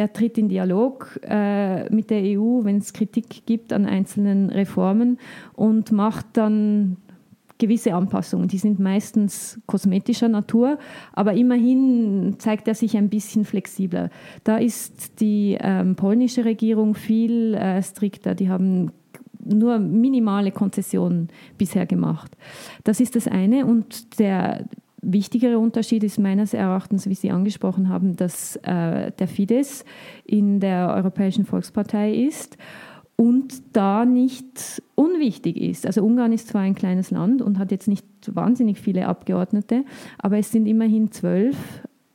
Speaker 3: er tritt in Dialog äh, mit der EU, wenn es Kritik gibt an einzelnen Reformen und macht dann gewisse Anpassungen. Die sind meistens kosmetischer Natur, aber immerhin zeigt er sich ein bisschen flexibler. Da ist die ähm, polnische Regierung viel äh, strikter. Die haben nur minimale Konzessionen bisher gemacht. Das ist das eine. Und der wichtigere Unterschied ist meines Erachtens, wie Sie angesprochen haben, dass äh, der Fidesz in der Europäischen Volkspartei ist und da nicht unwichtig ist. Also Ungarn ist zwar ein kleines Land und hat jetzt nicht wahnsinnig viele Abgeordnete, aber es sind immerhin zwölf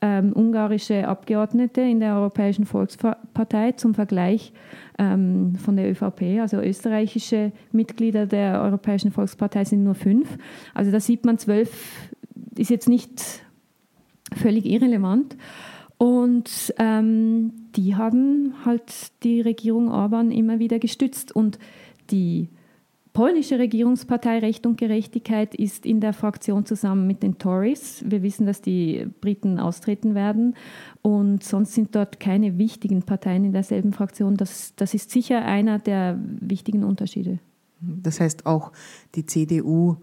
Speaker 3: ähm, ungarische Abgeordnete in der Europäischen Volkspartei zum Vergleich ähm, von der ÖVP. Also österreichische Mitglieder der Europäischen Volkspartei sind nur fünf. Also da sieht man zwölf ist jetzt nicht völlig irrelevant. Und ähm, die haben halt die Regierung Orban immer wieder gestützt. Und die polnische Regierungspartei Recht und Gerechtigkeit ist in der Fraktion zusammen mit den Tories. Wir wissen, dass die Briten austreten werden. Und sonst sind dort keine wichtigen Parteien in derselben Fraktion. Das, das ist sicher einer der wichtigen Unterschiede.
Speaker 2: Das heißt, auch die CDU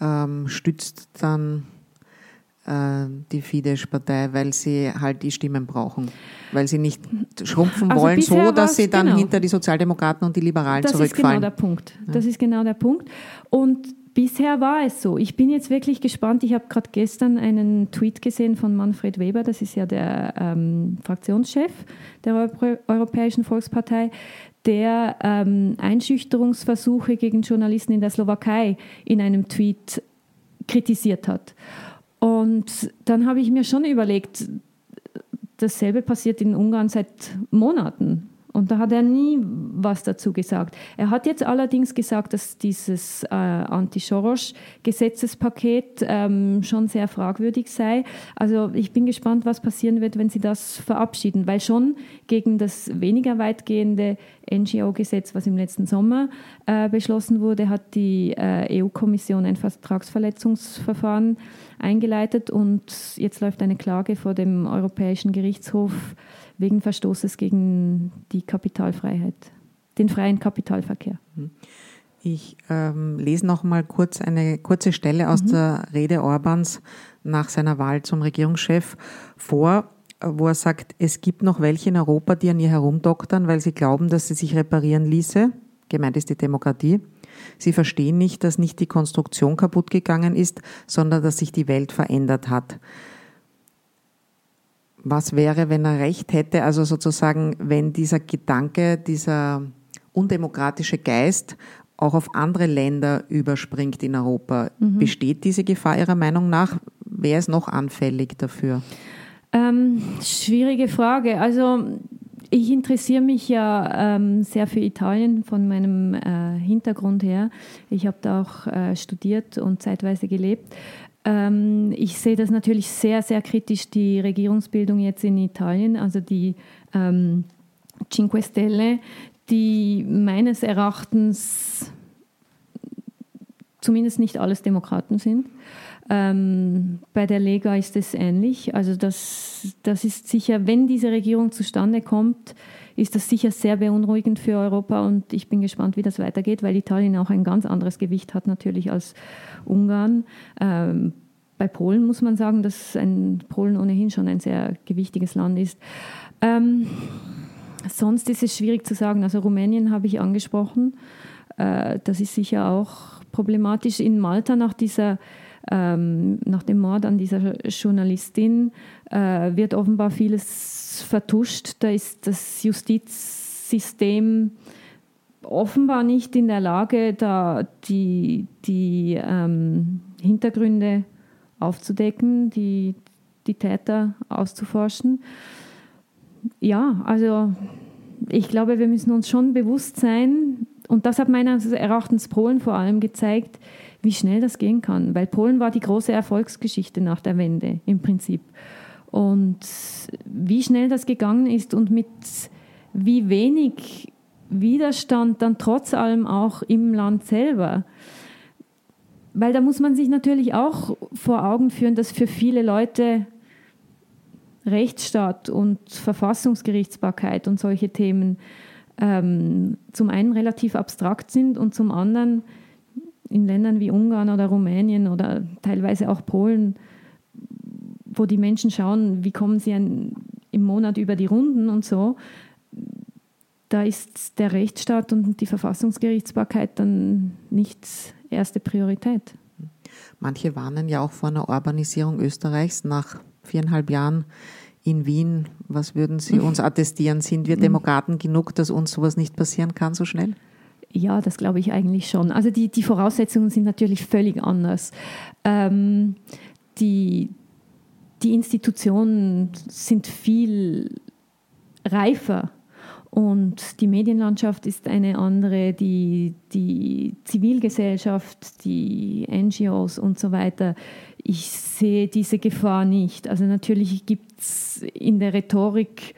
Speaker 2: ähm, stützt dann äh, die Fidesz-Partei, weil sie halt die Stimmen brauchen, weil sie nicht schrumpfen also wollen, so dass sie dann genau. hinter die Sozialdemokraten und die Liberalen
Speaker 3: das
Speaker 2: zurückfallen.
Speaker 3: Das ist genau der Punkt. Das ist genau der Punkt. Und Bisher war es so. Ich bin jetzt wirklich gespannt. Ich habe gerade gestern einen Tweet gesehen von Manfred Weber, das ist ja der ähm, Fraktionschef der Euro Europäischen Volkspartei, der ähm, Einschüchterungsversuche gegen Journalisten in der Slowakei in einem Tweet kritisiert hat. Und dann habe ich mir schon überlegt, dasselbe passiert in Ungarn seit Monaten. Und da hat er nie was dazu gesagt. Er hat jetzt allerdings gesagt, dass dieses äh, Anti-Soros-Gesetzespaket ähm, schon sehr fragwürdig sei. Also ich bin gespannt, was passieren wird, wenn sie das verabschieden, weil schon gegen das weniger weitgehende NGO-Gesetz, was im letzten Sommer äh, beschlossen wurde, hat die äh, EU-Kommission ein Vertragsverletzungsverfahren eingeleitet und jetzt läuft eine Klage vor dem Europäischen Gerichtshof wegen Verstoßes gegen die Kapitalfreiheit, den freien Kapitalverkehr.
Speaker 2: Ich ähm, lese noch mal kurz eine kurze Stelle aus mhm. der Rede Orbans nach seiner Wahl zum Regierungschef vor, wo er sagt, es gibt noch welche in Europa, die an ihr herumdoktern, weil sie glauben, dass sie sich reparieren ließe. Gemeint ist die Demokratie. Sie verstehen nicht, dass nicht die Konstruktion kaputt gegangen ist, sondern dass sich die Welt verändert hat was wäre, wenn er recht hätte? Also sozusagen, wenn dieser Gedanke, dieser undemokratische Geist auch auf andere Länder überspringt in Europa. Mhm. Besteht diese Gefahr Ihrer Meinung nach? Wer ist noch anfällig dafür?
Speaker 3: Ähm, schwierige Frage. Also ich interessiere mich ja ähm, sehr für Italien von meinem äh, Hintergrund her. Ich habe da auch äh, studiert und zeitweise gelebt. Ähm, ich sehe das natürlich sehr, sehr kritisch, die Regierungsbildung jetzt in Italien, also die ähm, Cinque Stelle, die meines Erachtens zumindest nicht alles Demokraten sind. Ähm, bei der Lega ist es ähnlich. Also das, das ist sicher, wenn diese Regierung zustande kommt, ist das sicher sehr beunruhigend für Europa und ich bin gespannt, wie das weitergeht, weil Italien auch ein ganz anderes Gewicht hat natürlich als Ungarn. Ähm, bei Polen muss man sagen, dass ein Polen ohnehin schon ein sehr gewichtiges Land ist. Ähm, sonst ist es schwierig zu sagen. Also Rumänien habe ich angesprochen. Äh, das ist sicher auch problematisch. In Malta nach dieser ähm, nach dem Mord an dieser Journalistin äh, wird offenbar vieles vertuscht. Da ist das Justizsystem offenbar nicht in der Lage, da die, die ähm, Hintergründe aufzudecken, die, die Täter auszuforschen. Ja, also ich glaube, wir müssen uns schon bewusst sein, und das hat meines Erachtens Polen vor allem gezeigt, wie schnell das gehen kann, weil Polen war die große Erfolgsgeschichte nach der Wende im Prinzip. Und wie schnell das gegangen ist und mit wie wenig Widerstand dann trotz allem auch im Land selber. Weil da muss man sich natürlich auch vor Augen führen, dass für viele Leute Rechtsstaat und Verfassungsgerichtsbarkeit und solche Themen ähm, zum einen relativ abstrakt sind und zum anderen in Ländern wie Ungarn oder Rumänien oder teilweise auch Polen, wo die Menschen schauen, wie kommen sie ein, im Monat über die Runden und so, da ist der Rechtsstaat und die Verfassungsgerichtsbarkeit dann nicht erste Priorität.
Speaker 2: Manche warnen ja auch vor einer Urbanisierung Österreichs nach viereinhalb Jahren in Wien. Was würden Sie uns attestieren? Sind wir Demokraten genug, dass uns sowas nicht passieren kann so schnell?
Speaker 3: Ja, das glaube ich eigentlich schon. Also die, die Voraussetzungen sind natürlich völlig anders. Ähm, die, die Institutionen sind viel reifer und die Medienlandschaft ist eine andere, die, die Zivilgesellschaft, die NGOs und so weiter. Ich sehe diese Gefahr nicht. Also natürlich gibt es in der Rhetorik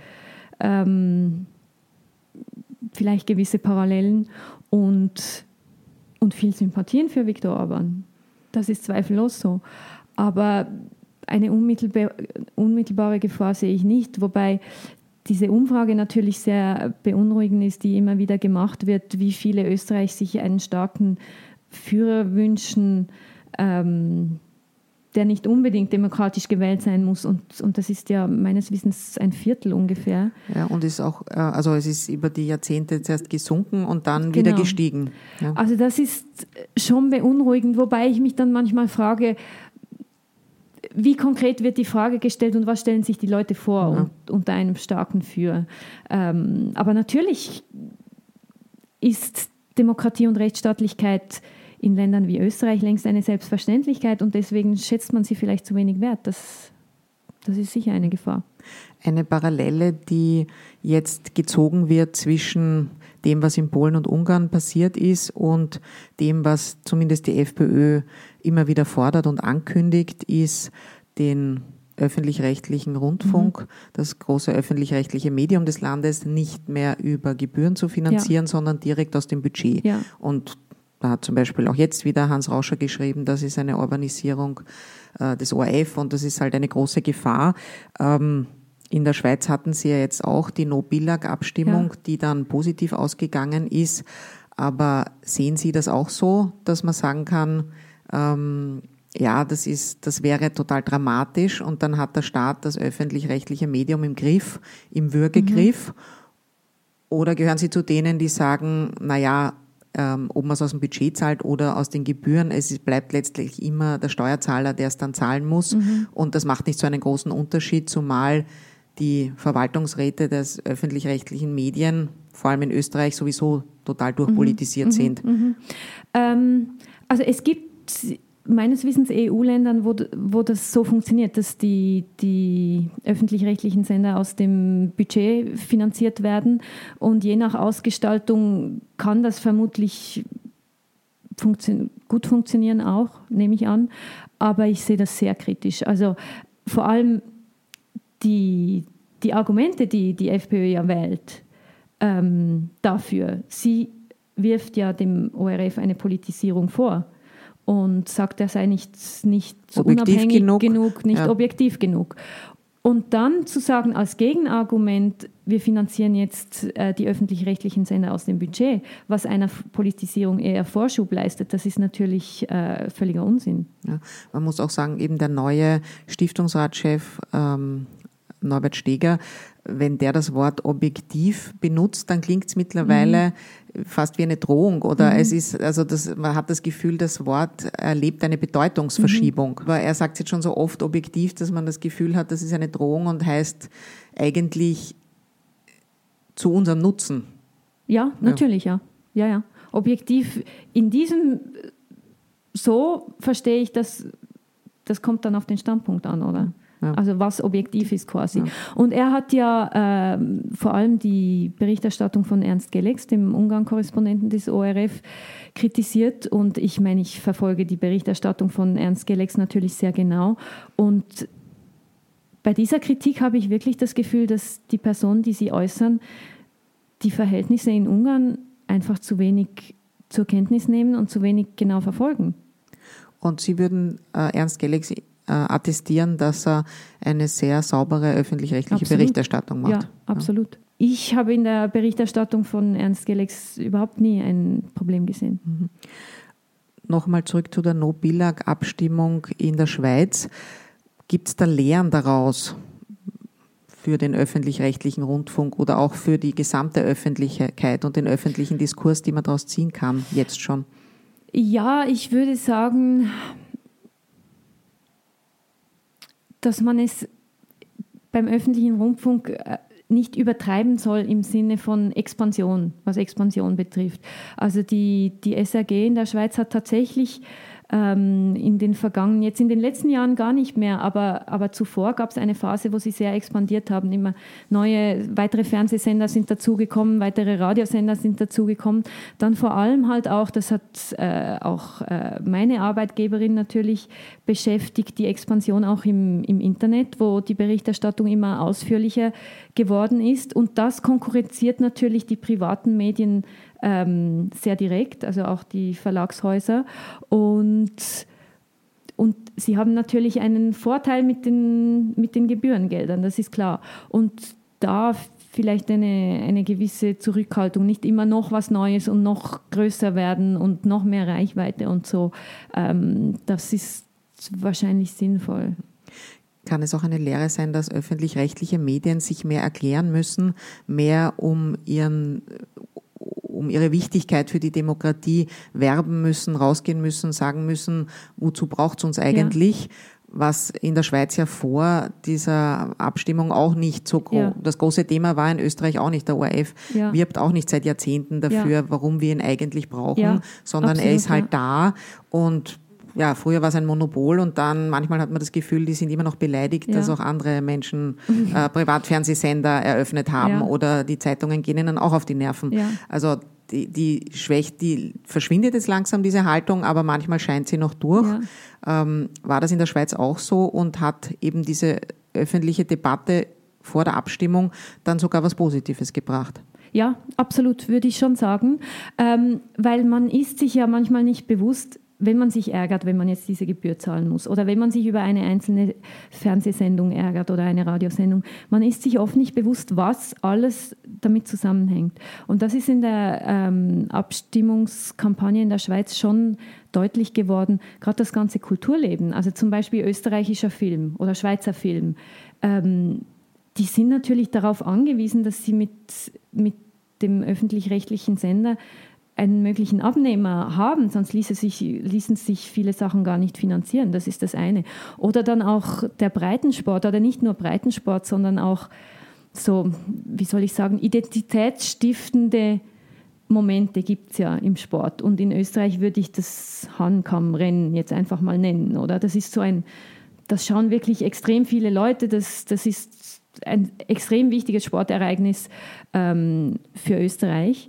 Speaker 3: ähm, vielleicht gewisse Parallelen und, und viel Sympathien für Viktor Orban. Das ist zweifellos so. Aber eine unmittelbare Gefahr sehe ich nicht, wobei diese Umfrage natürlich sehr beunruhigend ist, die immer wieder gemacht wird, wie viele Österreich sich einen starken Führer wünschen, ähm, der nicht unbedingt demokratisch gewählt sein muss. Und, und das ist ja meines Wissens ein Viertel ungefähr.
Speaker 2: Ja, und ist auch, äh, also es ist über die Jahrzehnte zuerst gesunken und dann genau. wieder gestiegen.
Speaker 3: Ja. Also das ist schon beunruhigend, wobei ich mich dann manchmal frage, wie konkret wird die Frage gestellt und was stellen sich die Leute vor ja. und, unter einem starken Für? Ähm, aber natürlich ist Demokratie und Rechtsstaatlichkeit in Ländern wie Österreich längst eine Selbstverständlichkeit und deswegen schätzt man sie vielleicht zu wenig wert. Das, das ist sicher eine Gefahr.
Speaker 2: eine Parallele, die jetzt gezogen wird zwischen dem, was in Polen und Ungarn passiert ist und dem, was zumindest die FPÖ immer wieder fordert und ankündigt, ist den öffentlich-rechtlichen Rundfunk, mhm. das große öffentlich-rechtliche Medium des Landes, nicht mehr über Gebühren zu finanzieren, ja. sondern direkt aus dem Budget. Ja. Und da hat zum Beispiel auch jetzt wieder Hans Rauscher geschrieben, das ist eine Urbanisierung äh, des ORF und das ist halt eine große Gefahr. Ähm, in der Schweiz hatten sie ja jetzt auch die No-Billag-Abstimmung, ja. die dann positiv ausgegangen ist. Aber sehen Sie das auch so, dass man sagen kann, ähm, ja, das ist, das wäre total dramatisch und dann hat der Staat das öffentlich-rechtliche Medium im Griff, im Würgegriff. Mhm. Oder gehören Sie zu denen, die sagen, na ja, ähm, ob man es aus dem Budget zahlt oder aus den Gebühren, es bleibt letztlich immer der Steuerzahler, der es dann zahlen muss. Mhm. Und das macht nicht so einen großen Unterschied, zumal die Verwaltungsräte des öffentlich-rechtlichen Medien, vor allem in Österreich, sowieso total durchpolitisiert mhm. sind. Mhm.
Speaker 3: Ähm, also es gibt meines Wissens EU-Ländern, wo, wo das so funktioniert, dass die, die öffentlich-rechtlichen Sender aus dem Budget finanziert werden. Und je nach Ausgestaltung kann das vermutlich funktio gut funktionieren auch, nehme ich an, aber ich sehe das sehr kritisch. Also vor allem die, die Argumente, die die FPÖ ja wählt, ähm, dafür, sie wirft ja dem ORF eine Politisierung vor und sagt, er sei nicht, nicht unabhängig genug, genug nicht ja. objektiv genug. Und dann zu sagen als Gegenargument, wir finanzieren jetzt äh, die öffentlich-rechtlichen Sender aus dem Budget, was einer Politisierung eher Vorschub leistet, das ist natürlich äh, völliger Unsinn.
Speaker 2: Ja, man muss auch sagen, eben der neue Stiftungsratschef ähm, Norbert Steger, wenn der das Wort objektiv benutzt, dann klingt es mittlerweile mhm. fast wie eine Drohung oder mhm. es ist, also das, man hat das Gefühl, das Wort erlebt eine Bedeutungsverschiebung. Mhm. Aber er sagt jetzt schon so oft objektiv, dass man das Gefühl hat, das ist eine Drohung und heißt eigentlich zu unserem Nutzen.
Speaker 3: Ja, natürlich, ja. Ja, ja. Objektiv in diesem, so verstehe ich das, das kommt dann auf den Standpunkt an, oder? Ja. Also was objektiv ist quasi. Ja. Und er hat ja äh, vor allem die Berichterstattung von Ernst Gelex, dem Ungarn-Korrespondenten des ORF, kritisiert. Und ich meine, ich verfolge die Berichterstattung von Ernst Gelex natürlich sehr genau. Und bei dieser Kritik habe ich wirklich das Gefühl, dass die Personen, die sie äußern, die Verhältnisse in Ungarn einfach zu wenig zur Kenntnis nehmen und zu wenig genau verfolgen.
Speaker 2: Und Sie würden äh, Ernst Gelex attestieren, dass er eine sehr saubere öffentlich-rechtliche Berichterstattung macht.
Speaker 3: Ja, absolut. Ja. Ich habe in der Berichterstattung von Ernst Gelex überhaupt nie ein Problem gesehen. Mhm.
Speaker 2: Nochmal zurück zu der No-Billag-Abstimmung in der Schweiz. Gibt es da Lehren daraus für den öffentlich-rechtlichen Rundfunk oder auch für die gesamte Öffentlichkeit und den öffentlichen Diskurs, die man daraus ziehen kann, jetzt schon?
Speaker 3: Ja, ich würde sagen, dass man es beim öffentlichen Rundfunk äh, nicht übertreiben soll im Sinne von Expansion, was Expansion betrifft. Also die, die SAG in der Schweiz hat tatsächlich ähm, in den vergangenen, jetzt in den letzten Jahren gar nicht mehr, aber, aber zuvor gab es eine Phase, wo sie sehr expandiert haben. Immer neue, weitere Fernsehsender sind dazugekommen, weitere Radiosender sind dazugekommen. Dann vor allem halt auch, das hat äh, auch äh, meine Arbeitgeberin natürlich beschäftigt, die Expansion auch im, im Internet, wo die Berichterstattung immer ausführlicher geworden ist. Und das konkurrenziert natürlich die privaten Medien ähm, sehr direkt, also auch die Verlagshäuser. Und, und sie haben natürlich einen Vorteil mit den, mit den Gebührengeldern, das ist klar. Und da vielleicht eine, eine gewisse Zurückhaltung, nicht immer noch was Neues und noch größer werden und noch mehr Reichweite und so. Ähm, das ist wahrscheinlich sinnvoll
Speaker 2: kann es auch eine Lehre sein, dass öffentlich-rechtliche Medien sich mehr erklären müssen, mehr um ihren um ihre Wichtigkeit für die Demokratie werben müssen, rausgehen müssen, sagen müssen, wozu braucht es uns eigentlich? Ja. Was in der Schweiz ja vor dieser Abstimmung auch nicht so groß, ja. das große Thema war in Österreich auch nicht. Der ORF ja. wirbt auch nicht seit Jahrzehnten dafür, warum wir ihn eigentlich brauchen, sondern Absolut, er ist halt da und ja, früher war es ein Monopol und dann manchmal hat man das Gefühl, die sind immer noch beleidigt, ja. dass auch andere Menschen äh, Privatfernsehsender eröffnet haben ja. oder die Zeitungen gehen ihnen auch auf die Nerven. Ja. Also die, die schwächt, die verschwindet jetzt langsam diese Haltung, aber manchmal scheint sie noch durch. Ähm, war das in der Schweiz auch so und hat eben diese öffentliche Debatte vor der Abstimmung dann sogar was Positives gebracht?
Speaker 3: Ja, absolut, würde ich schon sagen, ähm, weil man ist sich ja manchmal nicht bewusst, wenn man sich ärgert, wenn man jetzt diese Gebühr zahlen muss oder wenn man sich über eine einzelne Fernsehsendung ärgert oder eine Radiosendung, man ist sich oft nicht bewusst, was alles damit zusammenhängt. Und das ist in der ähm, Abstimmungskampagne in der Schweiz schon deutlich geworden, gerade das ganze Kulturleben, also zum Beispiel österreichischer Film oder Schweizer Film. Ähm, die sind natürlich darauf angewiesen, dass sie mit, mit dem öffentlich-rechtlichen Sender einen möglichen Abnehmer haben, sonst ließe sich, ließen sich viele Sachen gar nicht finanzieren. Das ist das eine. Oder dann auch der Breitensport, oder nicht nur Breitensport, sondern auch so, wie soll ich sagen, identitätsstiftende Momente gibt es ja im Sport. Und in Österreich würde ich das Hahnkammrennen jetzt einfach mal nennen. Oder das ist so ein, das schauen wirklich extrem viele Leute. Das, das ist ein extrem wichtiges Sportereignis ähm, für Österreich.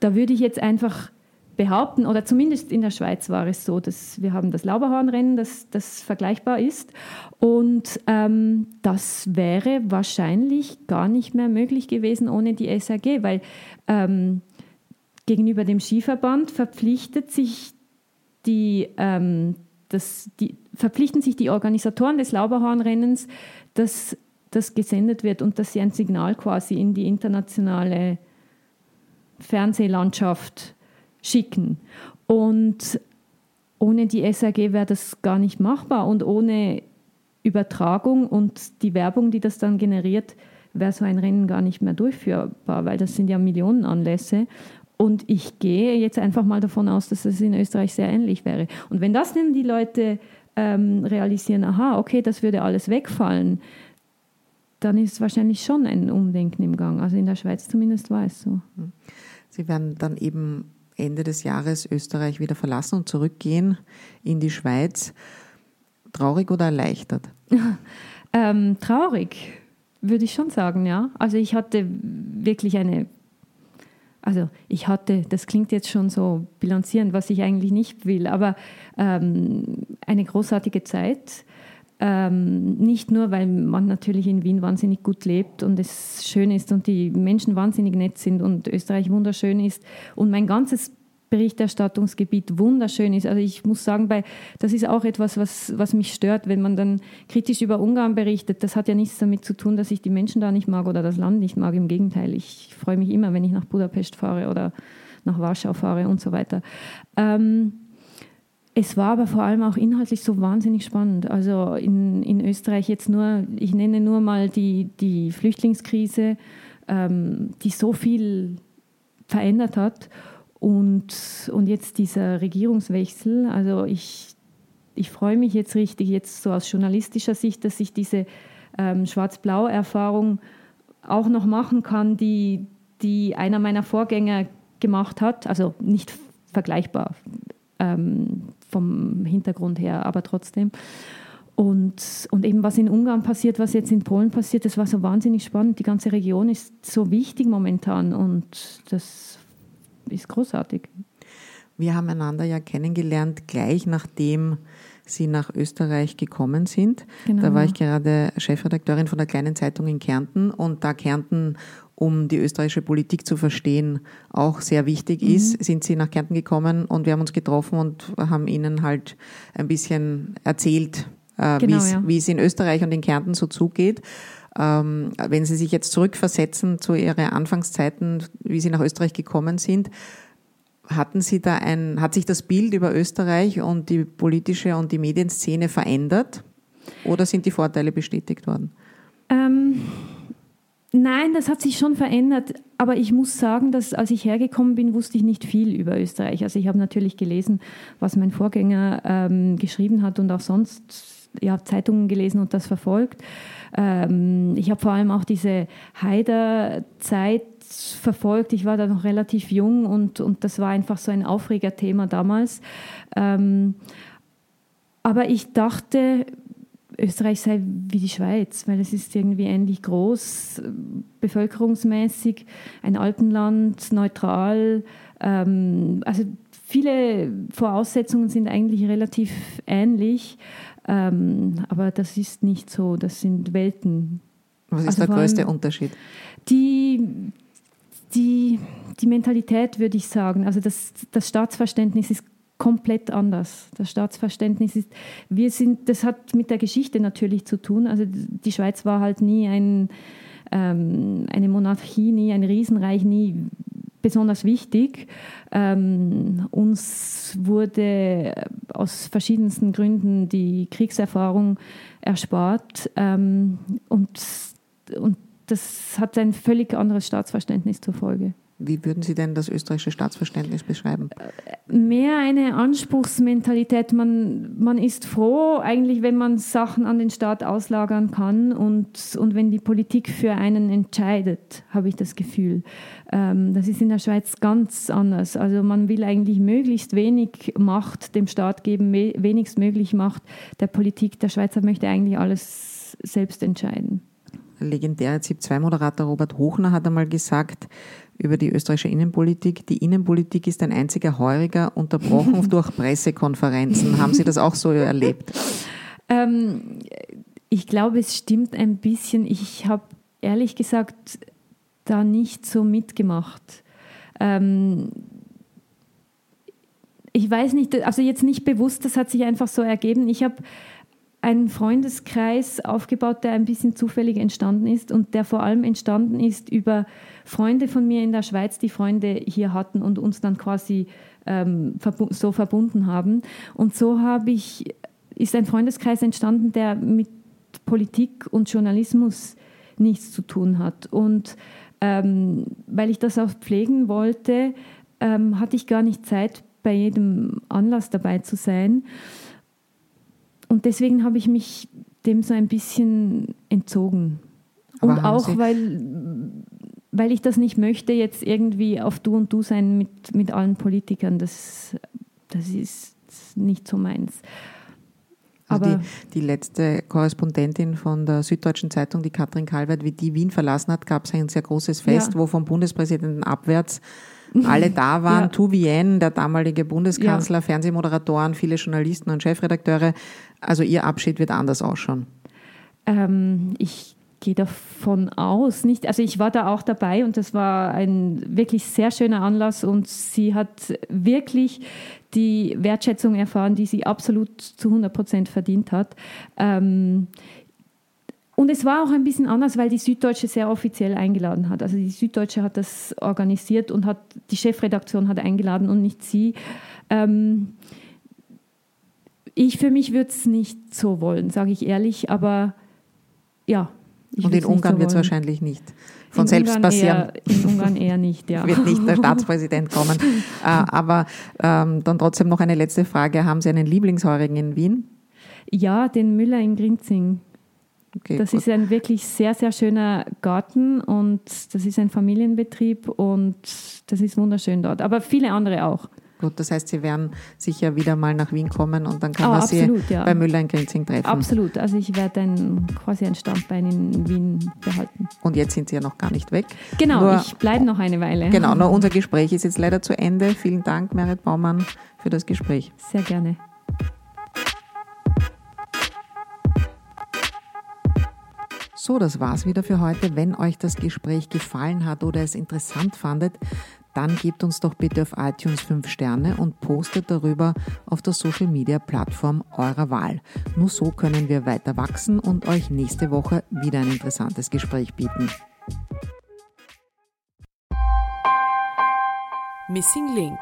Speaker 3: Da würde ich jetzt einfach behaupten, oder zumindest in der Schweiz war es so, dass wir haben das Lauberhornrennen, das, das vergleichbar ist. Und ähm, das wäre wahrscheinlich gar nicht mehr möglich gewesen ohne die SAG, weil ähm, gegenüber dem Skiverband verpflichtet sich die, ähm, das, die, verpflichten sich die Organisatoren des Lauberhornrennens, dass das gesendet wird und dass sie ein Signal quasi in die internationale Fernsehlandschaft schicken. Und ohne die SAG wäre das gar nicht machbar und ohne Übertragung und die Werbung, die das dann generiert, wäre so ein Rennen gar nicht mehr durchführbar, weil das sind ja Millionenanlässe. Und ich gehe jetzt einfach mal davon aus, dass es in Österreich sehr ähnlich wäre. Und wenn das dann die Leute ähm, realisieren, aha, okay, das würde alles wegfallen, dann ist wahrscheinlich schon ein Umdenken im Gang. Also in der Schweiz zumindest war es so.
Speaker 2: Sie werden dann eben Ende des Jahres Österreich wieder verlassen und zurückgehen in die Schweiz. Traurig oder erleichtert?
Speaker 3: ähm, traurig, würde ich schon sagen, ja. Also ich hatte wirklich eine, also ich hatte, das klingt jetzt schon so bilanzierend, was ich eigentlich nicht will, aber ähm, eine großartige Zeit ähm, nicht nur, weil man natürlich in Wien wahnsinnig gut lebt und es schön ist und die Menschen wahnsinnig nett sind und Österreich wunderschön ist und mein ganzes Berichterstattungsgebiet wunderschön ist. Also ich muss sagen, bei, das ist auch etwas, was, was mich stört, wenn man dann kritisch über Ungarn berichtet. Das hat ja nichts damit zu tun, dass ich die Menschen da nicht mag oder das Land nicht mag. Im Gegenteil, ich freue mich immer, wenn ich nach Budapest fahre oder nach Warschau fahre und so weiter. Ähm, es war aber vor allem auch inhaltlich so wahnsinnig spannend. Also in, in Österreich jetzt nur, ich nenne nur mal die, die Flüchtlingskrise, ähm, die so viel verändert hat. Und, und jetzt dieser Regierungswechsel. Also ich, ich freue mich jetzt richtig, jetzt so aus journalistischer Sicht, dass ich diese ähm, Schwarz-Blau-Erfahrung auch noch machen kann, die, die einer meiner Vorgänger gemacht hat. Also nicht vergleichbar. Ähm, vom Hintergrund her, aber trotzdem. Und, und eben was in Ungarn passiert, was jetzt in Polen passiert, das war so wahnsinnig spannend. Die ganze Region ist so wichtig momentan und das ist großartig.
Speaker 2: Wir haben einander ja kennengelernt, gleich nachdem Sie nach Österreich gekommen sind. Genau. Da war ich gerade Chefredakteurin von der kleinen Zeitung in Kärnten und da Kärnten um die österreichische Politik zu verstehen, auch sehr wichtig ist, mhm. sind sie nach Kärnten gekommen und wir haben uns getroffen und haben ihnen halt ein bisschen erzählt, äh, genau, ja. wie es in Österreich und in Kärnten so zugeht. Ähm, wenn Sie sich jetzt zurückversetzen zu Ihren Anfangszeiten, wie Sie nach Österreich gekommen sind, hatten Sie da ein, hat sich das Bild über Österreich und die politische und die Medienszene verändert oder sind die Vorteile bestätigt worden?
Speaker 3: Ähm Nein, das hat sich schon verändert. Aber ich muss sagen, dass als ich hergekommen bin, wusste ich nicht viel über Österreich. Also ich habe natürlich gelesen, was mein Vorgänger ähm, geschrieben hat und auch sonst ja, Zeitungen gelesen und das verfolgt. Ähm, ich habe vor allem auch diese Haider-Zeit verfolgt. Ich war da noch relativ jung und, und das war einfach so ein Aufregerthema damals. Ähm, aber ich dachte, Österreich sei wie die Schweiz, weil es ist irgendwie ähnlich groß, bevölkerungsmäßig, ein Alpenland, neutral. Ähm, also viele Voraussetzungen sind eigentlich relativ ähnlich, ähm, aber das ist nicht so, das sind Welten.
Speaker 2: Was ist also der größte Unterschied?
Speaker 3: Die, die, die Mentalität, würde ich sagen. Also das, das Staatsverständnis ist komplett anders. Das Staatsverständnis ist, wir sind, das hat mit der Geschichte natürlich zu tun. Also die Schweiz war halt nie ein, ähm, eine Monarchie, nie ein Riesenreich, nie besonders wichtig. Ähm, uns wurde aus verschiedensten Gründen die Kriegserfahrung erspart ähm, und, und das hat ein völlig anderes Staatsverständnis zur Folge.
Speaker 2: Wie würden Sie denn das österreichische Staatsverständnis beschreiben?
Speaker 3: Mehr eine Anspruchsmentalität. Man, man ist froh, eigentlich, wenn man Sachen an den Staat auslagern kann und, und wenn die Politik für einen entscheidet, habe ich das Gefühl. Ähm, das ist in der Schweiz ganz anders. Also man will eigentlich möglichst wenig Macht dem Staat geben, wenigstmöglich Macht der Politik. Der Schweizer möchte eigentlich alles selbst entscheiden
Speaker 2: legendäre ZIP-2-Moderator Robert Hochner hat einmal gesagt, über die österreichische Innenpolitik. Die Innenpolitik ist ein einziger Heuriger, unterbrochen durch Pressekonferenzen. Haben Sie das auch so erlebt?
Speaker 3: Ähm, ich glaube, es stimmt ein bisschen. Ich habe ehrlich gesagt da nicht so mitgemacht. Ähm, ich weiß nicht, also jetzt nicht bewusst, das hat sich einfach so ergeben. Ich habe einen Freundeskreis aufgebaut, der ein bisschen zufällig entstanden ist und der vor allem entstanden ist über Freunde von mir in der Schweiz, die Freunde hier hatten und uns dann quasi ähm, so verbunden haben. Und so habe ich, ist ein Freundeskreis entstanden, der mit Politik und Journalismus nichts zu tun hat. Und ähm, weil ich das auch pflegen wollte, ähm, hatte ich gar nicht Zeit, bei jedem Anlass dabei zu sein. Und deswegen habe ich mich dem so ein bisschen entzogen. Aber und auch, weil, weil ich das nicht möchte, jetzt irgendwie auf Du und Du sein mit, mit allen Politikern. Das, das ist nicht so meins.
Speaker 2: Also Aber die, die letzte Korrespondentin von der Süddeutschen Zeitung, die Katrin Kalwert, wie die Wien verlassen hat, gab es ein sehr großes Fest, ja. wo vom Bundespräsidenten abwärts alle da waren. Ja. Tu Vien, der damalige Bundeskanzler, ja. Fernsehmoderatoren, viele Journalisten und Chefredakteure. Also Ihr Abschied wird anders ausschauen.
Speaker 3: Ähm, ich gehe davon aus, nicht, also ich war da auch dabei und das war ein wirklich sehr schöner Anlass und sie hat wirklich die Wertschätzung erfahren, die sie absolut zu 100 Prozent verdient hat. Ähm, und es war auch ein bisschen anders, weil die Süddeutsche sehr offiziell eingeladen hat. Also die Süddeutsche hat das organisiert und hat die Chefredaktion hat eingeladen und nicht sie. Ähm, ich für mich würde es nicht so wollen, sage ich ehrlich, aber ja.
Speaker 2: und in Ungarn so wird es wahrscheinlich nicht von
Speaker 3: in
Speaker 2: selbst
Speaker 3: Ungarn
Speaker 2: passieren.
Speaker 3: Eher, in Ungarn eher nicht, ja.
Speaker 2: wird nicht der Staatspräsident kommen. äh, aber ähm, dann trotzdem noch eine letzte Frage. Haben Sie einen Lieblingsheurigen in Wien?
Speaker 3: Ja, den Müller in Grinzing. Okay, das gut. ist ein wirklich sehr, sehr schöner Garten und das ist ein Familienbetrieb und das ist wunderschön dort. Aber viele andere auch.
Speaker 2: Gut, das heißt, Sie werden sicher wieder mal nach Wien kommen und dann kann oh, man absolut, Sie ja. bei Müller in Grinzing treffen.
Speaker 3: Absolut, also ich werde ein, quasi ein Standbein in Wien behalten.
Speaker 2: Und jetzt sind Sie ja noch gar nicht weg.
Speaker 3: Genau, nur, ich bleibe noch eine Weile.
Speaker 2: Genau, nur unser Gespräch ist jetzt leider zu Ende. Vielen Dank, Merit Baumann, für das Gespräch.
Speaker 3: Sehr gerne.
Speaker 2: So, das war's wieder für heute. Wenn euch das Gespräch gefallen hat oder es interessant fandet, dann gebt uns doch bitte auf iTunes 5 Sterne und postet darüber auf der Social Media Plattform eurer Wahl. Nur so können wir weiter wachsen und euch nächste Woche wieder ein interessantes Gespräch bieten.
Speaker 1: Missing Link